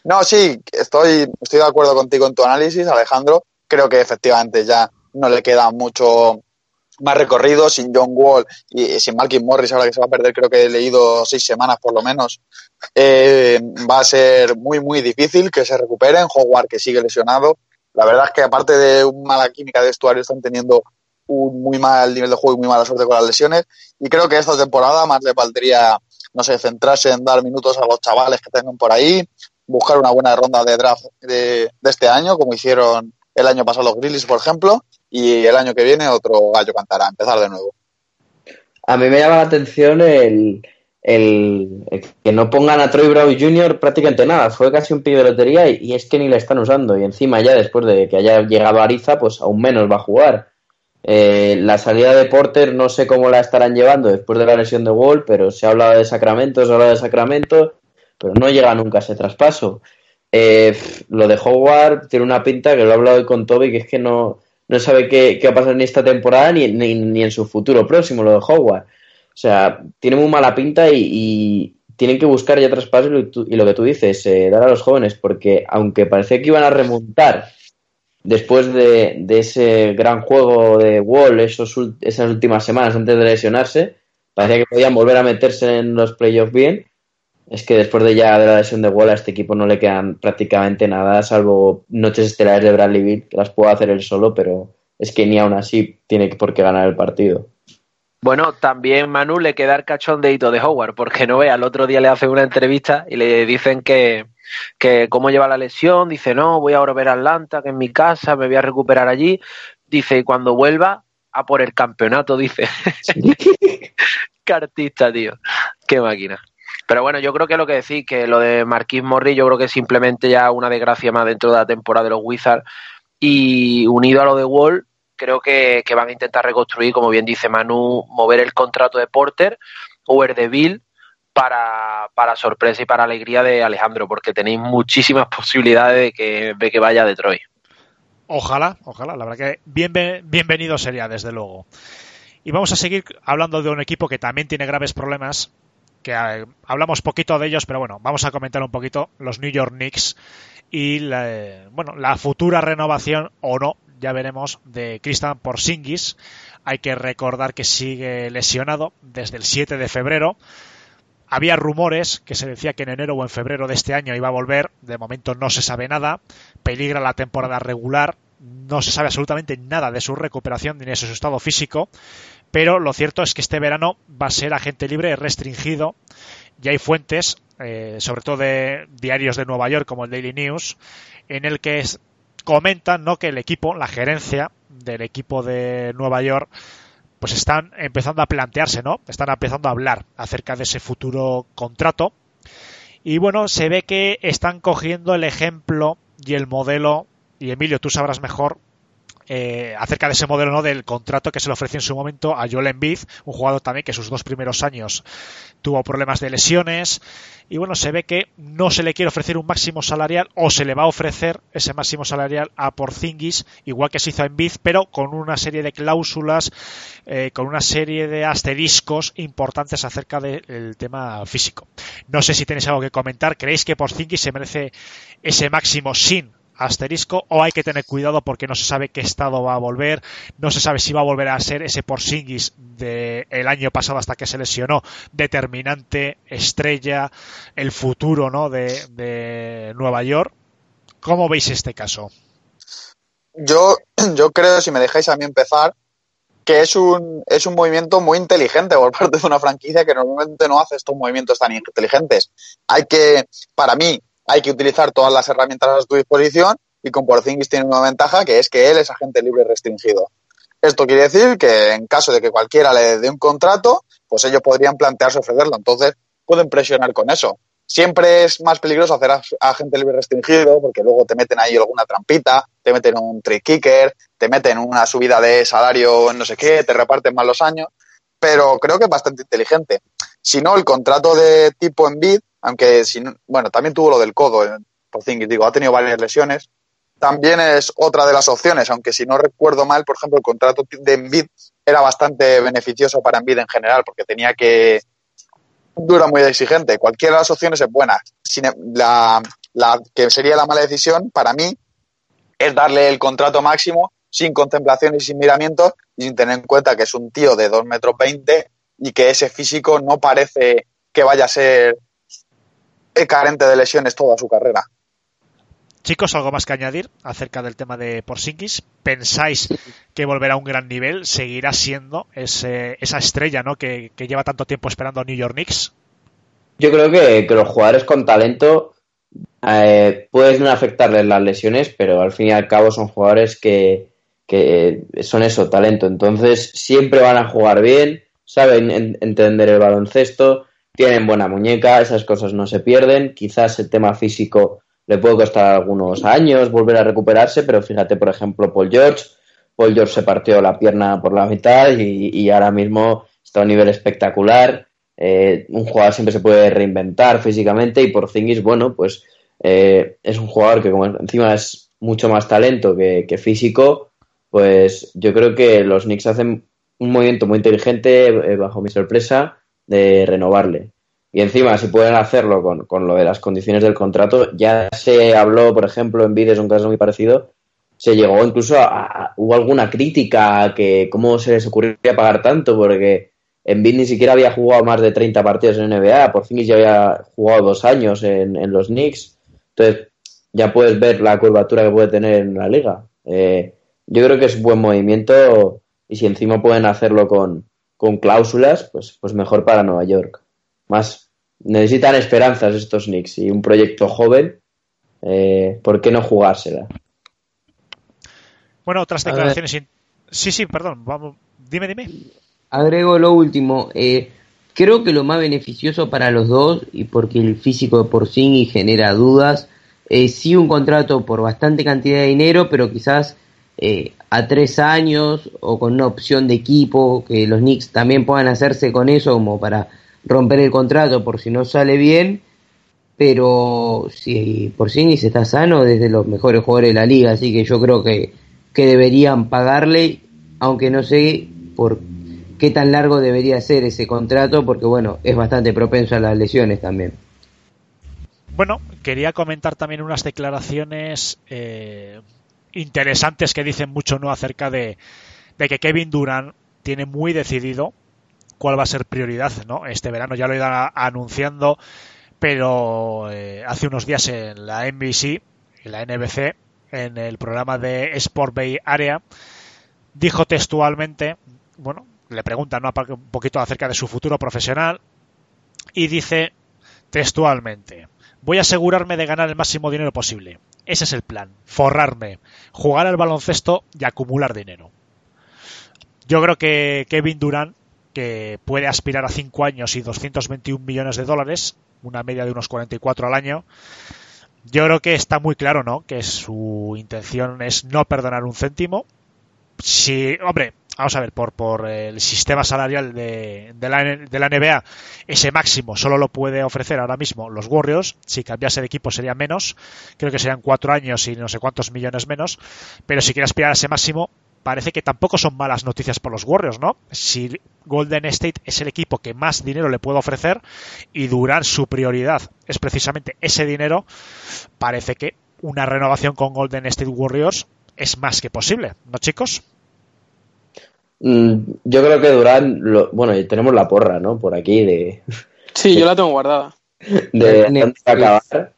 No, sí, estoy, estoy de acuerdo contigo en tu análisis, Alejandro. Creo que efectivamente ya no le queda mucho más recorrido sin John Wall y sin Malcolm Morris, ahora que se va a perder, creo que he leído seis semanas por lo menos. Eh, va a ser muy, muy difícil que se recuperen. Howard, que sigue lesionado. La verdad es que, aparte de una mala química de vestuario, están teniendo un muy mal nivel de juego y muy mala suerte con las lesiones. Y creo que esta temporada más le valdría, no sé, centrarse en dar minutos a los chavales que tengan por ahí, buscar una buena ronda de draft de, este año, como hicieron el año pasado los Grizzlies, por ejemplo, y el año que viene otro gallo cantará, empezar de nuevo. A mí me llama la atención el, el, que no pongan a Troy Brown Jr. prácticamente nada. Fue casi un pibe de lotería y, es que ni le están usando. Y encima ya después de que haya llegado Ariza, pues aún menos va a jugar. Eh, la salida de Porter no sé cómo la estarán llevando después de la lesión de Wall, pero se ha hablado de Sacramento, se ha hablado de Sacramento, pero no llega nunca ese traspaso. Eh, lo de Howard tiene una pinta que lo he hablado hoy con Toby, que es que no, no sabe qué, qué, va a pasar en esta temporada ni, ni, ni, en su futuro próximo, lo de Howard. O sea, tiene muy mala pinta y, y tienen que buscar ya traspasos y, y, lo que tú dices, eh, dar a los jóvenes, porque aunque parecía que iban a remontar después de, ese gran juego de Wall esos, esas últimas semanas antes de lesionarse, parecía que podían volver a meterse en los playoffs bien es que después de ya de la lesión de Wall a este equipo no le quedan prácticamente nada, salvo noches estelares de Bradley Beal, que las puede hacer él solo, pero es que ni aún así tiene por qué ganar el partido. Bueno, también Manu le queda el cachondeito de Howard, porque no vea, el otro día le hace una entrevista y le dicen que, que cómo lleva la lesión, dice, no, voy ahora a ver a Atlanta, que en mi casa, me voy a recuperar allí, dice, y cuando vuelva, a por el campeonato, dice. Qué artista, tío. Qué máquina. Pero bueno, yo creo que lo que decís, que lo de Marquis Morris, yo creo que es simplemente ya una desgracia más dentro de la temporada de los Wizards. Y unido a lo de Wall, creo que, que van a intentar reconstruir, como bien dice Manu, mover el contrato de Porter o el de Bill para, para sorpresa y para alegría de Alejandro, porque tenéis muchísimas posibilidades de que, de que vaya a Detroit. Ojalá, ojalá, la verdad que bien, bienvenido sería, desde luego. Y vamos a seguir hablando de un equipo que también tiene graves problemas, que eh, hablamos poquito de ellos, pero bueno, vamos a comentar un poquito los New York Knicks y la, bueno, la futura renovación o no, ya veremos, de Christian Porzingis. Hay que recordar que sigue lesionado desde el 7 de febrero. Había rumores que se decía que en enero o en febrero de este año iba a volver. De momento no se sabe nada. Peligra la temporada regular. No se sabe absolutamente nada de su recuperación ni de su estado físico. Pero lo cierto es que este verano va a ser agente libre restringido. Y hay fuentes, eh, sobre todo de diarios de Nueva York como el Daily News, en el que comentan ¿no? que el equipo, la gerencia del equipo de Nueva York, pues están empezando a plantearse, ¿no? Están empezando a hablar acerca de ese futuro contrato. Y bueno, se ve que están cogiendo el ejemplo y el modelo, y Emilio, tú sabrás mejor, eh, acerca de ese modelo ¿no? del contrato que se le ofreció en su momento a Joel Embiid, un jugador también que sus dos primeros años tuvo problemas de lesiones y bueno, se ve que no se le quiere ofrecer un máximo salarial o se le va a ofrecer ese máximo salarial a Porzingis, igual que se hizo a Embiid, pero con una serie de cláusulas, eh, con una serie de asteriscos importantes acerca del tema físico. No sé si tenéis algo que comentar. ¿Creéis que Porzingis se merece ese máximo sin asterisco o hay que tener cuidado porque no se sabe qué estado va a volver, no se sabe si va a volver a ser ese Porzingis del año pasado hasta que se lesionó, determinante, estrella, el futuro ¿no? de, de Nueva York. ¿Cómo veis este caso? Yo, yo creo, si me dejáis a mí empezar, que es un, es un movimiento muy inteligente por parte de una franquicia que normalmente no hace estos movimientos tan inteligentes. Hay que, para mí, hay que utilizar todas las herramientas a su disposición y con Porzingis tiene una ventaja que es que él es agente libre restringido. Esto quiere decir que en caso de que cualquiera le dé un contrato, pues ellos podrían plantearse ofrecerlo. Entonces pueden presionar con eso. Siempre es más peligroso hacer agente libre restringido porque luego te meten ahí alguna trampita, te meten un trick kicker, te meten una subida de salario en no sé qué, te reparten mal los años. Pero creo que es bastante inteligente. Si no, el contrato de tipo Envid aunque si bueno, también tuvo lo del codo, eh, por fin, digo, ha tenido varias lesiones. También es otra de las opciones, aunque si no recuerdo mal, por ejemplo, el contrato de Envid era bastante beneficioso para Envid en general, porque tenía que dura muy exigente. Cualquiera de las opciones es buena. Sin, e, la, la que sería la mala decisión para mí es darle el contrato máximo sin contemplación y sin miramientos y sin tener en cuenta que es un tío de 2 metros 20 y que ese físico no parece que vaya a ser carente de lesiones toda su carrera. Chicos, ¿algo más que añadir acerca del tema de Porzingis? ¿Pensáis que volverá a un gran nivel? ¿Seguirá siendo ese, esa estrella ¿no? que, lleva tanto tiempo esperando a New York Knicks? Yo creo que, los jugadores con talento eh, pueden afectarles las lesiones, pero al fin y al cabo son jugadores que, que son eso, talento. Entonces siempre van a jugar bien, saben entender el baloncesto, tienen buena muñeca, esas cosas no se pierden. Quizás el tema físico le puede costar algunos años volver a recuperarse, pero fíjate, por ejemplo, Paul George. Paul George se partió la pierna por la mitad y, ahora mismo está a un nivel espectacular. Eh, un jugador siempre se puede reinventar físicamente y por Zingis, bueno, pues eh, es un jugador que como encima es mucho más talento que, físico, pues yo creo que los Knicks hacen un movimiento muy inteligente eh, bajo mi sorpresa de renovarle. Y encima, si pueden hacerlo con, con, lo de las condiciones del contrato, ya se habló, por ejemplo, en vídeos, un caso muy parecido, se llegó incluso a, hubo alguna crítica a que cómo se les ocurriría pagar tanto, porque en ni siquiera había jugado más de 30 partidos en NBA, por fin ya había jugado dos años en, en, los Knicks, entonces ya puedes ver la curvatura que puede tener en la liga. Eh, yo creo que es buen movimiento y si encima pueden hacerlo con, con cláusulas, pues, pues mejor para Nueva York. Más necesitan esperanzas estos Knicks y un proyecto joven, eh, ¿por qué no jugársela? Bueno, otras declaraciones. Sí, sí, perdón, vamos, dime, dime. Agrego lo último. Eh, creo que lo más beneficioso para los dos, y porque el físico de Porcini genera dudas, es sí un contrato por bastante cantidad de dinero, pero quizás eh, a tres años o con una opción de equipo, que los Knicks también puedan hacerse con eso como para romper el contrato por si no sale bien, pero si por sí está sano, desde los mejores jugadores de la liga, así que yo creo que que deberían pagarle, aunque no sé por qué tan largo debería ser ese contrato, porque bueno, es bastante propenso a las lesiones también. Bueno, quería comentar también unas declaraciones eh, interesantes que dicen mucho no acerca de, que Kevin Durant tiene muy decidido cuál va a ser prioridad, ¿no? Este verano ya lo he ido anunciando, pero eh, hace unos días en la NBC, en la NBC, en el programa de Sport Bay Area, dijo textualmente, bueno, le preguntan un poquito acerca de su futuro profesional y dice textualmente, voy a asegurarme de ganar el máximo dinero posible. Ese es el plan, forrarme, jugar al baloncesto y acumular dinero. Yo creo que Kevin Durant, que puede aspirar a 5 años y 221 millones de dólares, una media de unos 44 al año, yo creo que está muy claro, ¿no? Que su intención es no perdonar un céntimo. Si, hombre, vamos a ver, por, por el sistema salarial de, de, la, de la NBA, ese máximo solo lo puede ofrecer ahora mismo los Warriors. Si cambiase de equipo sería menos. Creo que serían cuatro años y no sé cuántos millones menos. Pero si quiere aspirar a ese máximo, parece que tampoco son malas noticias por los Warriors, ¿no? Si Golden State es el equipo que más dinero le puede ofrecer y durar su prioridad es precisamente ese dinero, parece que una renovación con Golden State Warriors es más que posible, ¿no, chicos? Mm, yo creo que Durán, bueno, tenemos la porra, ¿no? Por aquí de. Sí, yo la tengo guardada. De, acabar.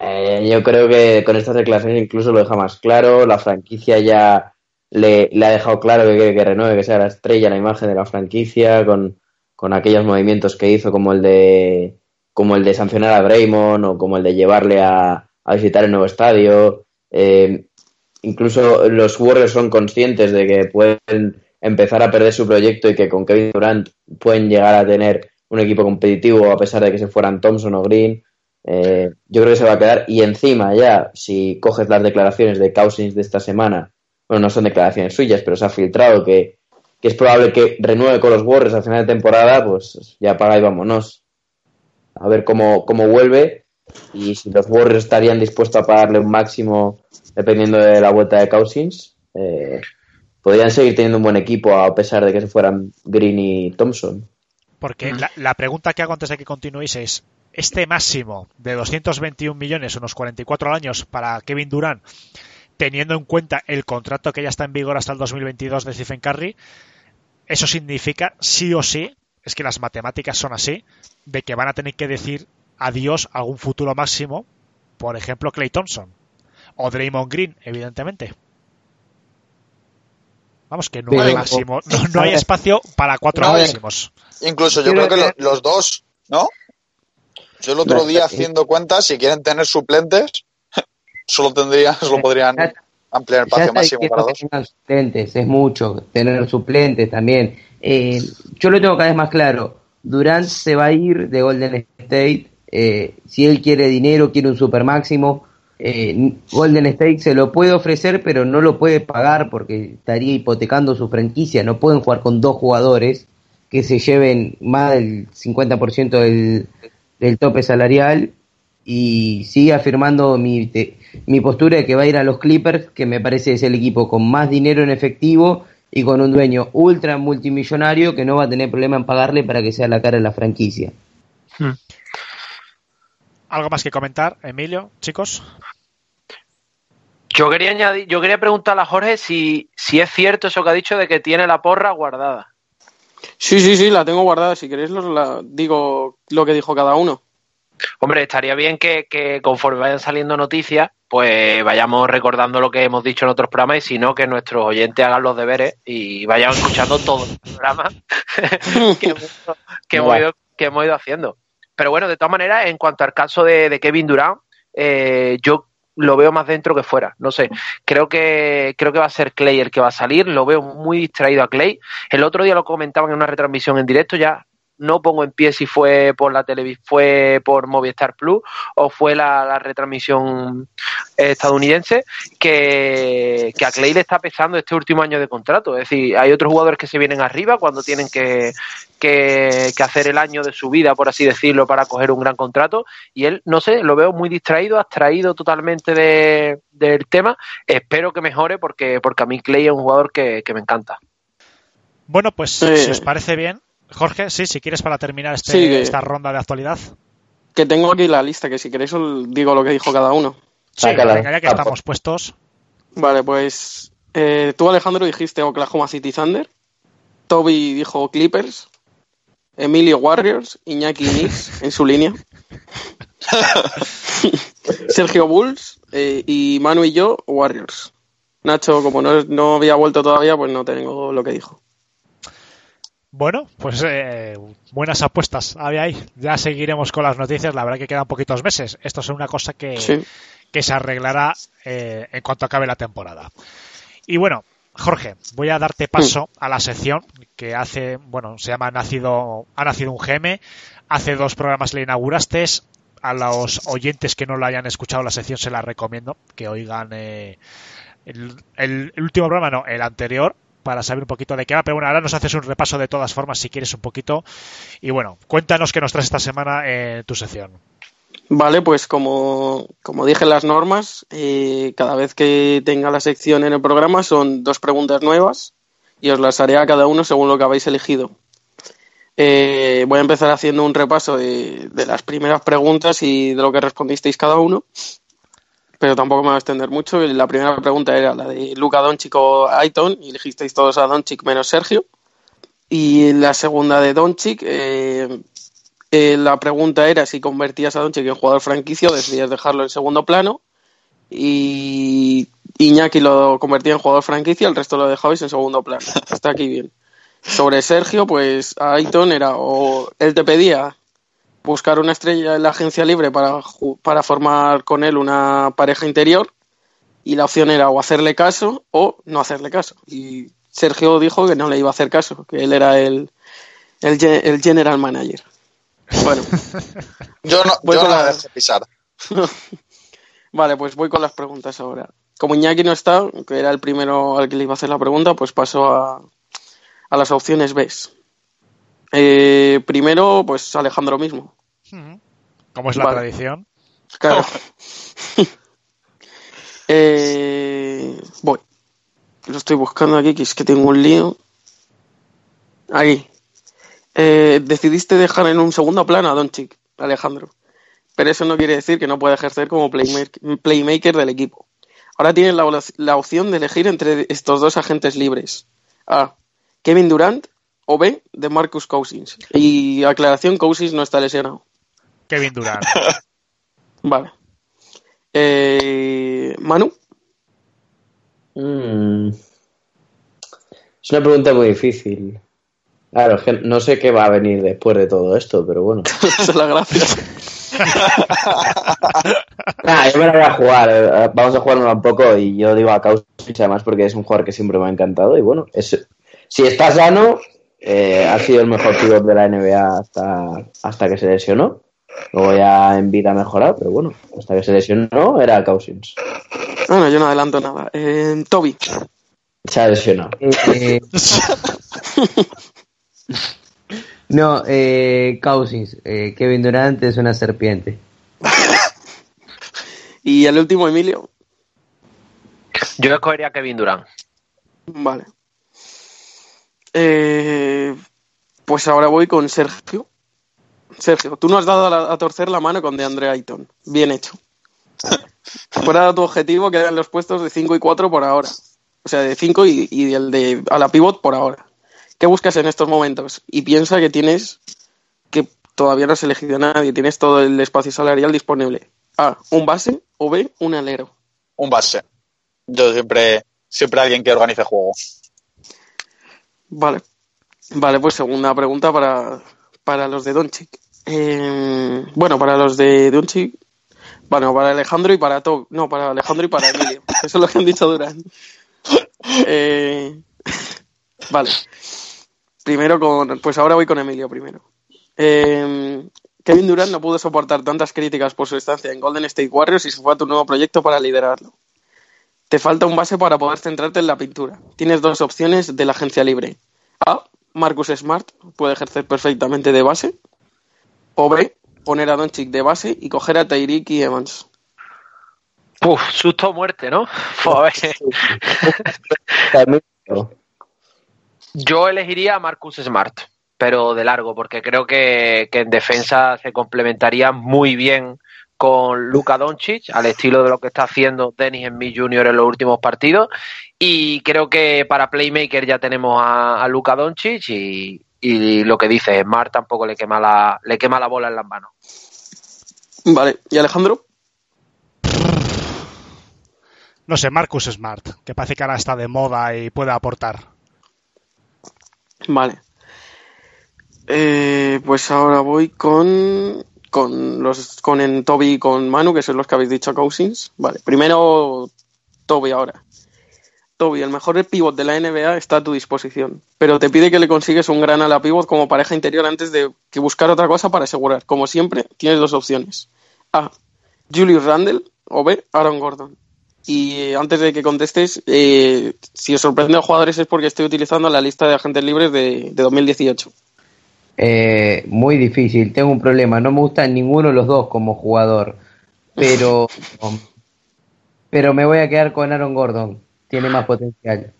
Eh, yo creo que con estas declaraciones incluso lo deja más claro. La franquicia ya le, ha dejado claro que quiere que renueve, que sea la estrella, la imagen de la franquicia, con, con aquellos movimientos que hizo como el de como el de sancionar a Draymond o como el de llevarle a, a visitar el nuevo estadio. Eh, incluso los Warriors son conscientes de que pueden empezar a perder su proyecto y que con Kevin Durant pueden llegar a tener un equipo competitivo a pesar de que se fueran Thompson o Green. Eh, yo creo que se va a quedar. Y encima ya, si coges las declaraciones de Cousins de esta semana, bueno, no son declaraciones suyas, pero se ha filtrado que, es probable que renueve con los Warriors al final de temporada, pues ya paga y vámonos. A ver cómo, cómo vuelve y si los Warriors estarían dispuestos a pagarle un máximo dependiendo de la vuelta de Cousins. Eh, podrían seguir teniendo un buen equipo a pesar de que se fueran Green y Thompson. Porque la, pregunta que hago antes de que continuéis es, este máximo de 221 millones, unos 44 años para Kevin Durant, teniendo en cuenta el contrato que ya está en vigor hasta el 2022 de Stephen Curry, eso significa sí o sí, es que las matemáticas son así, de que van a tener que decir adiós a algún futuro máximo, por ejemplo Clay Thompson o Draymond Green, evidentemente. Vamos, que no hay máximo, no, hay espacio para cuatro máximos. Incluso yo creo que los dos, ¿no? Yo el otro día haciendo cuentas, si quieren tener suplentes, solo tendrían, solo podrían ampliar el espacio máximo para dos. Suplentes, es mucho, tener suplentes también. Eh, yo lo tengo cada vez más claro. Durant se va a ir de Golden State. Eh, si él quiere dinero, quiere un super máximo, eh, Golden State se lo puede ofrecer, pero no lo puede pagar porque estaría hipotecando su franquicia. No pueden jugar con dos jugadores que se lleven más del 50% del, del tope salarial. Y sigue afirmando mi, mi postura de que va a ir a los Clippers, que me parece es el equipo con más dinero en efectivo y con un dueño ultra multimillonario que no va a tener problema en pagarle para que sea la cara de la franquicia. Hmm. ¿Algo más que comentar, Emilio, chicos? Yo quería añadir, yo quería preguntarle a Jorge si, si es cierto eso que ha dicho de que tiene la porra guardada. Sí, sí, sí, la tengo guardada. Si queréis, la, digo lo que dijo cada uno. Hombre, estaría bien que, que, conforme vayan saliendo noticias, pues vayamos recordando lo que hemos dicho en otros programas y si no, que nuestros oyentes hagan los deberes y vayan escuchando todos los programas que, hemos, ido, que hemos ido haciendo. Pero bueno, de todas maneras, en cuanto al caso de, Kevin Durant, eh, yo lo veo más dentro que fuera. No sé, creo que creo que va a ser Clay el que va a salir. Lo veo muy distraído a Clay. El otro día lo comentaban en una retransmisión en directo. Ya no pongo en pie si fue por la televisión, fue por Movistar Plus o fue la, la retransmisión estadounidense, que, que a Clay le está pesando este último año de contrato. Es decir, hay otros jugadores que se vienen arriba cuando tienen que, que, que hacer el año de su vida, por así decirlo, para coger un gran contrato. Y él, no sé, lo veo muy distraído, abstraído totalmente de, del tema. Espero que mejore porque, porque a mí Clay es un jugador que, que me encanta. Bueno, pues Sí. si os parece bien, Jorge, sí, si quieres para terminar este- Sí, que- esta ronda de actualidad. Que tengo aquí la lista, que si queréis os digo lo que dijo cada uno. Sí, venga, ya que estamos puestos. Vale, pues eh, tú Alejandro dijiste Oklahoma City Thunder, Toby dijo Clippers, Emilio Warriors, Iñaki Knicks en su línea, Sergio Bulls eh, y Manu y yo Warriors. Nacho, como no, no había vuelto todavía, pues no tengo lo que dijo. Bueno, pues eh, buenas apuestas había ahí. Ya seguiremos con las noticias. La verdad que quedan poquitos meses. Esto es una cosa que, Sí. que se arreglará eh, en cuanto acabe la temporada. Y bueno, Jorge, voy a darte paso a la sección que hace, bueno, se llama Nacido, ha nacido un GM. Hace dos programas le inauguraste. A los oyentes que no lo hayan escuchado la sección se la recomiendo que oigan eh, el, el- el último programa, no, el anterior, para saber un poquito de qué va. Pero bueno, ahora nos haces un repaso de todas formas si quieres un poquito. Y bueno, cuéntanos qué nos traes esta semana en tu sección. Vale, pues como, como dije las normas, eh, cada vez que tenga la sección en el programa son dos preguntas nuevas y os las haré a cada uno según lo que habéis elegido. Eh, voy a empezar haciendo un repaso de las primeras preguntas y de lo que respondisteis cada uno, pero tampoco me voy a extender mucho. La primera pregunta era la de Luca Doncic o Aiton y elegisteis todos a Doncic menos Sergio. Y la segunda de Doncic, eh, eh, la pregunta era si convertías a Doncic en jugador franquicio decidías dejarlo en segundo plano. Y Iñaki lo convertía en jugador franquicia, el resto lo dejabais en segundo plano. Está aquí bien. Sobre Sergio, pues a Aiton era o él te pedía buscar una estrella en la agencia libre para, para formar con él una pareja interior y la opción era o hacerle caso o no hacerle caso. Y Sergio dijo que no le iba a hacer caso, que él era el, el, el general manager. Bueno, Yo no, Voy yo con no la dejé pisar. vale, pues voy con las preguntas ahora. Como Iñaki no está, que era el primero al que le iba a hacer la pregunta, pues paso a, a las opciones B. Eh, primero, pues Alejandro mismo. Como es la Vale. tradición. Claro. Eh, voy. Lo estoy buscando aquí, que es que tengo un lío. Ahí. Eh, decidiste dejar en un segundo plano a Doncic, Alejandro. Pero eso no quiere decir que no pueda ejercer como playmaker, playmaker del equipo. Ahora tienes la, la opción de elegir entre estos dos agentes libres. A. Kevin Durant o B. De Marcus Cousins. Y aclaración, Cousins no está lesionado. Kevin Durant. Vale. Eh, Manu. Mm. Es una pregunta muy difícil. Claro, que no sé qué va a venir después de todo esto, pero bueno. Esa es la gracia. Nah, yo me la voy a jugar. Vamos a jugarlo un poco y yo digo a Kausich además porque es un jugador que siempre me ha encantado y bueno, es, si está sano, eh, ha sido el mejor pivot de la NBA hasta, hasta que se lesionó. Luego ya en vida ha mejorado, pero bueno, hasta que se lesionó era Cousins. Bueno, yo no adelanto nada. Eh, Toby. Se ha lesionado. Eh, no, eh, Cousins. Eh, Kevin Durant es una serpiente. Y el último, Emilio. Yo escogería a Kevin Durant. Vale. Eh, pues ahora voy con Sergio. Sergio, tú no has dado a, torcer la mano con DeAndre Ayton. Bien hecho. Fuera de tu objetivo quedan los puestos de 5 y 4 por ahora. O sea, de 5 y, y el de a la pivot por ahora. ¿Qué buscas en estos momentos? Y piensa que tienes que todavía no has elegido a nadie, tienes todo el espacio salarial disponible. A, un base o B, un alero. Un base. Yo siempre, siempre alguien que organice juego. Vale. Vale, pues segunda pregunta para, para los de Doncic. Eh, bueno, para los de Doncic. Bueno, para Alejandro y para Tob. No, para Alejandro y para Emilio. Eso es lo que han dicho Durán. Eh, vale. Primero con. Pues ahora voy con Emilio primero. Eh, Kevin Durant no pudo soportar tantas críticas por su estancia en Golden State Warriors y se fue a tu nuevo proyecto para liderarlo. Te falta un base para poder centrarte en la pintura. Tienes dos opciones de la agencia libre. A. Marcus Smart puede ejercer perfectamente de base. O B. Poner a Doncic de base y coger a Tyreek y Evans. Uf, susto o muerte, ¿no? Pues. Yo elegiría a Marcus Smart, pero de largo, porque creo que, que en defensa se complementaría muy bien con Luka Doncic, al estilo de lo que está haciendo Dennis en mi Junior en los últimos partidos. Y creo que para Playmaker ya tenemos a, a Luka Doncic y, y lo que dice, Smart tampoco le quema la, le quema la bola en las manos. Vale, ¿y Alejandro? No sé, Marcus Smart, que parece que ahora está de moda y puede aportar. Vale. Eh, pues ahora voy con con los con en Toby y con Manu, que son los que habéis dicho Cousins. Vale, primero Toby ahora. Toby, el mejor pivot de la NBA está a tu disposición, pero te pide que le consigues un gran ala pivot como pareja interior antes de que buscar otra cosa para asegurar. Como siempre, tienes dos opciones. A. Julius Randle o B. Aaron Gordon. Y eh, antes de que contestes, eh, si os sorprende a jugadores es porque estoy utilizando la lista de agentes libres de, de 2018. Eh, muy difícil, tengo un problema, no me gustan ninguno de los dos como jugador, pero, pero me voy a quedar con Aaron Gordon, tiene más potencial.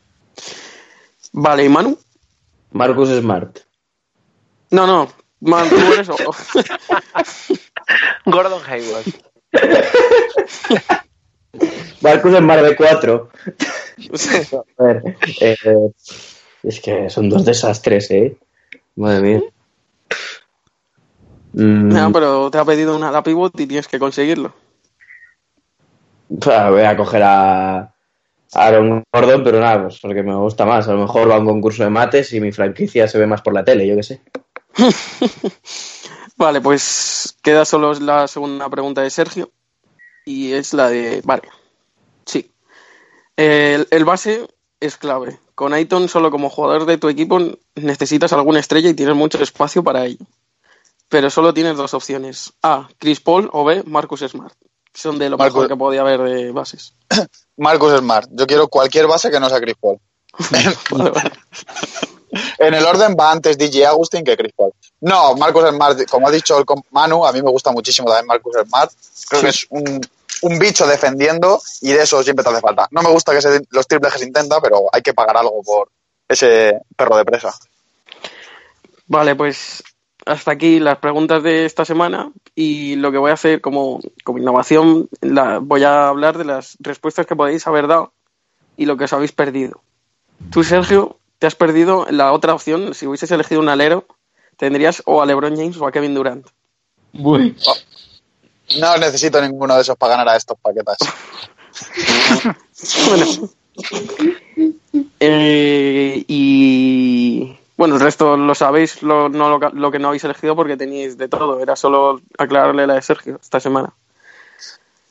Vale, ¿y Manu? Marcus Smart. No, no, Manu, tú eres o- Gordon Hayward. Marcus Smart de 4. A ver, eh, es que son dos desastres, ¿eh? Madre mía. Mm, No, pero te ha pedido una ala pivot y tienes que conseguirlo. ah, voy a coger a Aaron Gordon, pero nada, pues porque me gusta más. A lo mejor va a un concurso de mates y mi franquicia se ve más por la tele, yo qué sé. Vale, pues queda solo la segunda pregunta de Sergio. Y es la de. Vale. Sí. El, el base es clave. Con Aiton, solo como jugador de tu equipo, necesitas alguna estrella y tienes mucho espacio para ello. Pero solo tienes dos opciones: A. Chris Paul o B. Marcus Smart. Son de lo Marcus- mejor que podía haber de bases. Marcus Smart. Yo quiero cualquier base que no sea Chris Paul. En el orden va antes DJ Agustín que Chris Paul. No, Marcus Smart, como ha dicho el Manu, a mí me gusta muchísimo también Marcus Smart. Creo que es un, un bicho defendiendo y de eso siempre te hace falta. No me gusta que se, los triples que se intenta, pero hay que pagar algo por ese perro de presa. Vale, pues hasta aquí las preguntas de esta semana y lo que voy a hacer como, como innovación, la, voy a hablar de las respuestas que podéis haber dado y lo que os habéis perdido. Tú, Sergio, te has perdido la otra opción, si hubieses elegido un alero, tendrías o a LeBron James o a Kevin Durant. No necesito ninguno de esos para ganar a estos paquetas. Bueno. Eh, y bueno, el resto lo sabéis, lo, no, lo, lo que no habéis elegido porque teníais de todo. Era solo aclararle la de Sergio esta semana.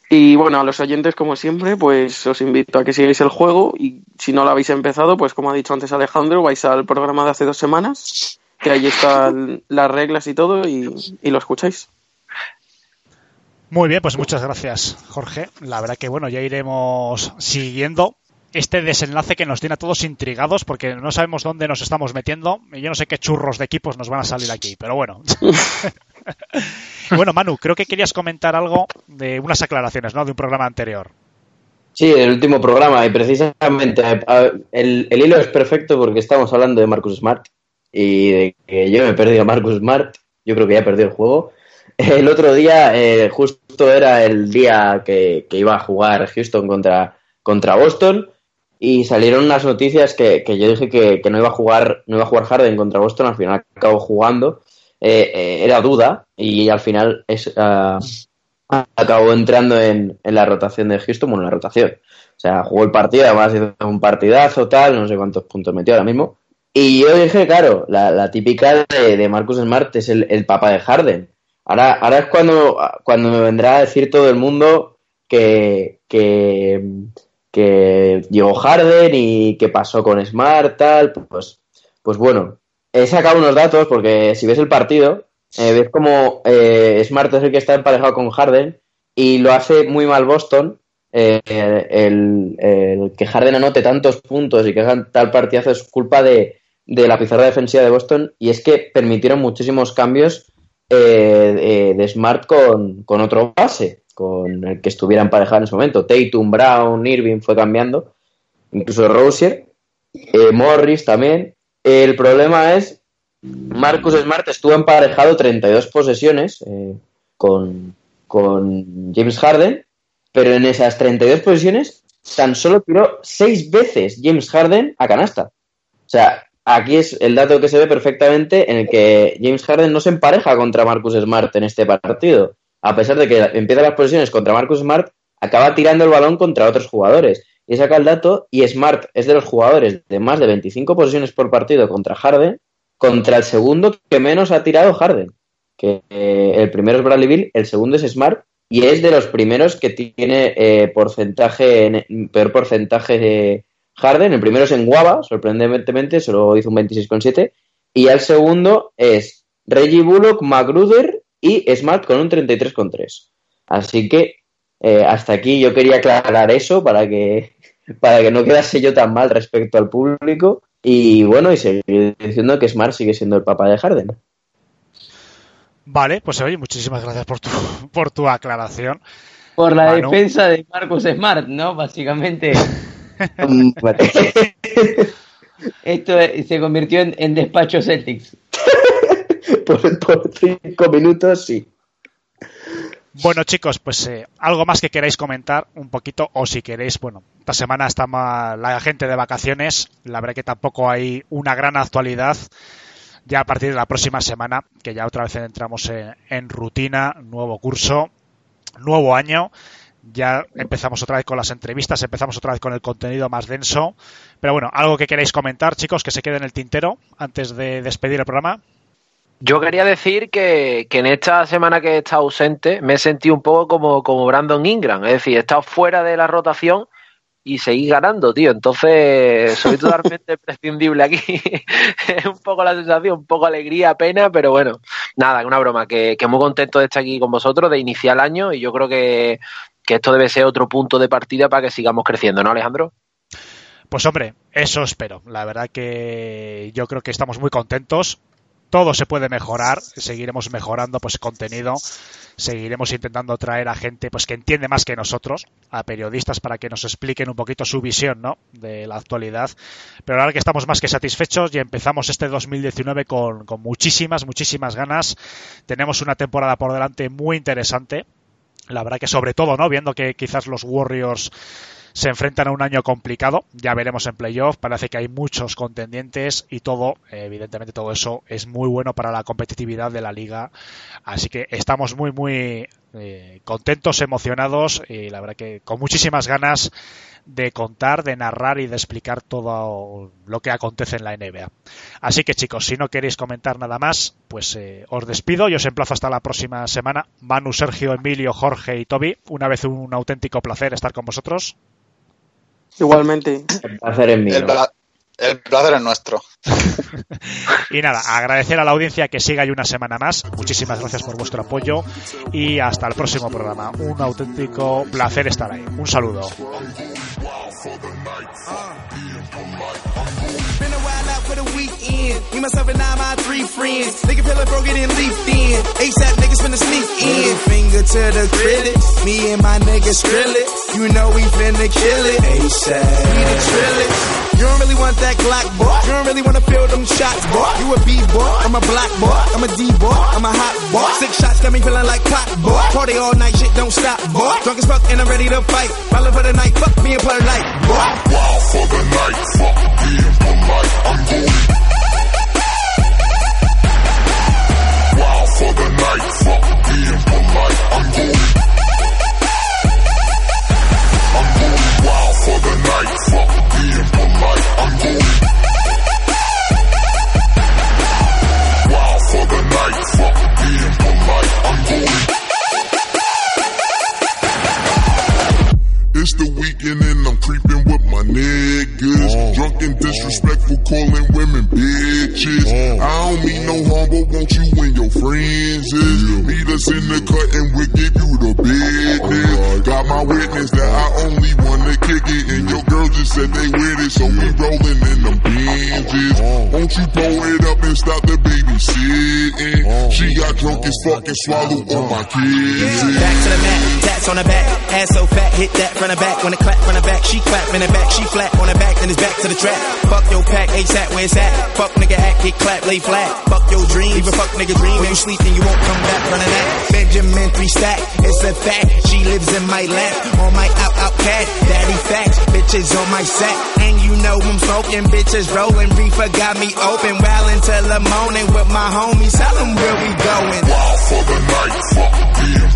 Y bueno, a los oyentes, como siempre, pues os invito a que sigáis el juego y si no lo habéis empezado, pues como ha dicho antes Alejandro, vais al programa de hace dos semanas, que ahí están las reglas y todo y, y lo escucháis. Muy bien, pues muchas gracias, Jorge. La verdad que bueno, ya iremos siguiendo este desenlace que nos tiene a todos intrigados porque no sabemos dónde nos estamos metiendo y yo no sé qué churros de equipos nos van a salir aquí, pero bueno. bueno, Manu, creo que querías comentar algo de unas aclaraciones, ¿no? De un programa anterior. Sí, el último programa, y precisamente el, el hilo es perfecto porque estamos hablando de Marcus Smart y de que yo me he perdido a Marcus Smart, yo creo que ya he perdido el juego. El otro día, eh, justo era el día que, iba a jugar Houston contra, contra Boston y salieron unas noticias que, que yo dije que, no iba a jugar no iba a jugar Harden contra Boston, al final acabó jugando. Eh, eh, era duda y al final es, ah, acabó entrando en, en la rotación de Houston, bueno, en la rotación. O sea, jugó el partido, además hizo un partidazo, tal, no sé cuántos puntos metió ahora mismo. Y yo dije, claro, la, la típica de, de Marcus Smart es el, el papá de Harden. Ahora, ahora es cuando, cuando me vendrá a decir todo el mundo que, que, llegó Harden y qué pasó con Smart, tal. Pues, pues bueno, he sacado unos datos porque si ves el partido, eh, ves como eh, Smart es el que está emparejado con Harden y lo hace muy mal Boston. Eh, el, el que Harden anote tantos puntos y que hagan tal partidazo es culpa de, de la pizarra defensiva de Boston y es que permitieron muchísimos cambios eh, de, de Smart con, con otro base, con el que estuviera emparejado en ese momento. Tatum, Brown, Irving fue cambiando, incluso Rosier, eh, Morris también. El problema es, Marcus Smart estuvo emparejado 32 posesiones eh, con, con James Harden, pero en esas 32 posesiones tan solo tiró 6 veces James Harden a canasta. O sea, aquí es el dato que se ve perfectamente en el que James Harden no se empareja contra Marcus Smart en este partido. A pesar de que empieza las posiciones contra Marcus Smart, acaba tirando el balón contra otros jugadores. Y saca el dato, y Smart es de los jugadores de más de 25 posiciones por partido contra Harden, contra el segundo que menos ha tirado Harden. Que eh, el primero es Bradley Bill, el segundo es Smart, y es de los primeros que tiene eh, porcentaje, peor porcentaje de Harden. El primero es en Guava, sorprendentemente, solo hizo un 26,7. Y el segundo es Reggie Bullock, Magruder y Smart con un 33,3. Así que eh, hasta aquí yo quería aclarar eso para que, para que no quedase yo tan mal respecto al público. Y bueno, y seguir diciendo que Smart sigue siendo el papá de Harden. Vale, pues oye, muchísimas gracias por tu, por tu aclaración. Por la Manu. defensa de Marcus Smart, ¿no? Básicamente. Esto se convirtió en, en despacho Celtics. por, por cinco minutos, sí. Bueno, chicos, pues eh, algo más que queráis comentar un poquito, o si queréis, bueno, esta semana está la gente de vacaciones, la verdad que tampoco hay una gran actualidad. Ya a partir de la próxima semana, que ya otra vez entramos en, en rutina, nuevo curso, nuevo año, ya empezamos otra vez con las entrevistas, empezamos otra vez con el contenido más denso. Pero bueno, algo que queráis comentar, chicos, que se quede en el tintero antes de despedir el programa. Yo quería decir que, que en esta semana que he estado ausente me he sentido un poco como, como Brandon Ingram, es decir, he estado fuera de la rotación y seguí ganando, tío. Entonces, soy totalmente prescindible aquí. es un poco la sensación, un poco alegría, pena, pero bueno, nada, una broma, que, que muy contento de estar aquí con vosotros, de iniciar el año y yo creo que, que esto debe ser otro punto de partida para que sigamos creciendo, ¿no, Alejandro? Pues hombre, eso espero. La verdad que yo creo que estamos muy contentos. Todo se puede mejorar, seguiremos mejorando pues contenido, seguiremos intentando traer a gente pues que entiende más que nosotros, a periodistas para que nos expliquen un poquito su visión, ¿no? de la actualidad. Pero ahora que estamos más que satisfechos y empezamos este 2019 con, con muchísimas, muchísimas ganas. Tenemos una temporada por delante muy interesante. La verdad que sobre todo, ¿no? Viendo que quizás los Warriors se enfrentan a un año complicado, ya veremos en playoff, parece que hay muchos contendientes y todo, evidentemente todo eso es muy bueno para la competitividad de la liga, así que estamos muy muy eh, contentos, emocionados y la verdad que con muchísimas ganas de contar, de narrar y de explicar todo lo que acontece en la NBA. Así que chicos, si no queréis comentar nada más, pues eh, os despido y os emplazo hasta la próxima semana. Manu, Sergio, Emilio, Jorge y Toby, una vez un auténtico placer estar con vosotros. Igualmente. El placer es mío. El, pla- el placer es nuestro. Y nada, agradecer a la audiencia que siga ahí una semana más. Muchísimas gracias por vuestro apoyo y hasta el próximo programa. Un auténtico placer estar ahí. Un saludo. For the weekend. Me, myself, and I, my three friends. Nigga feel like broke it and leafed in. ASAP niggas finna sneak in. Finger to the critics. Me and my niggas drill it. You know we finna kill it. ASAP. We the trillers. You don't really want that Glock, boy. You don't really wanna feel them shots, boy. You a B-boy, I'm a black boy. I'm a D-boy, I'm a hot boy. Six shots got me feeling like pop, boy. Party all night, shit don't stop, boy. Drunk as fuck and I'm ready to fight. Ballin' for the night, fuck being polite, boy. Wild for the night, fuck being polite. I'm going wild for the night, fuck being polite. I'm going. I'm going wild for the night, fuck being polite. I'm going wild for the night, fuck being polite. I'm going. It's the weekend and I'm creeping with my niggas. Uh. Drunk and disrespectful, calling women women bitches. Uh. I don't mean no harm, but won't you and your friends is? Meet us in the cut and we'll give you the business. Oh, got my witness that I only wanna kick it, and your girl just said they with it, so we rolling in them Benzes. Uh. Won't you pull it up and stop the babysitting? She got drunk as fuck and swallowed all my kids. Back to the mat, tats on the back, ass so fat, hit that from the back. When it clap from the back, she clap in the back, she flat on the back, then it's back to the trap. Fuck your pack, ASAP where it's at. Fuck nigga act, get clap, lay flat. Fuck your dream, even fuck nigga dream. When you sleep and you won't come back the that. Benjamin three stack, it's a fact. She lives in my lap, on my out out cat. Daddy facts, bitches on my sack. And you know I'm smoking, bitches rolling. Reefer got me open, well until the morning with my homies. Tell them where we going. Wild for the night, fuck the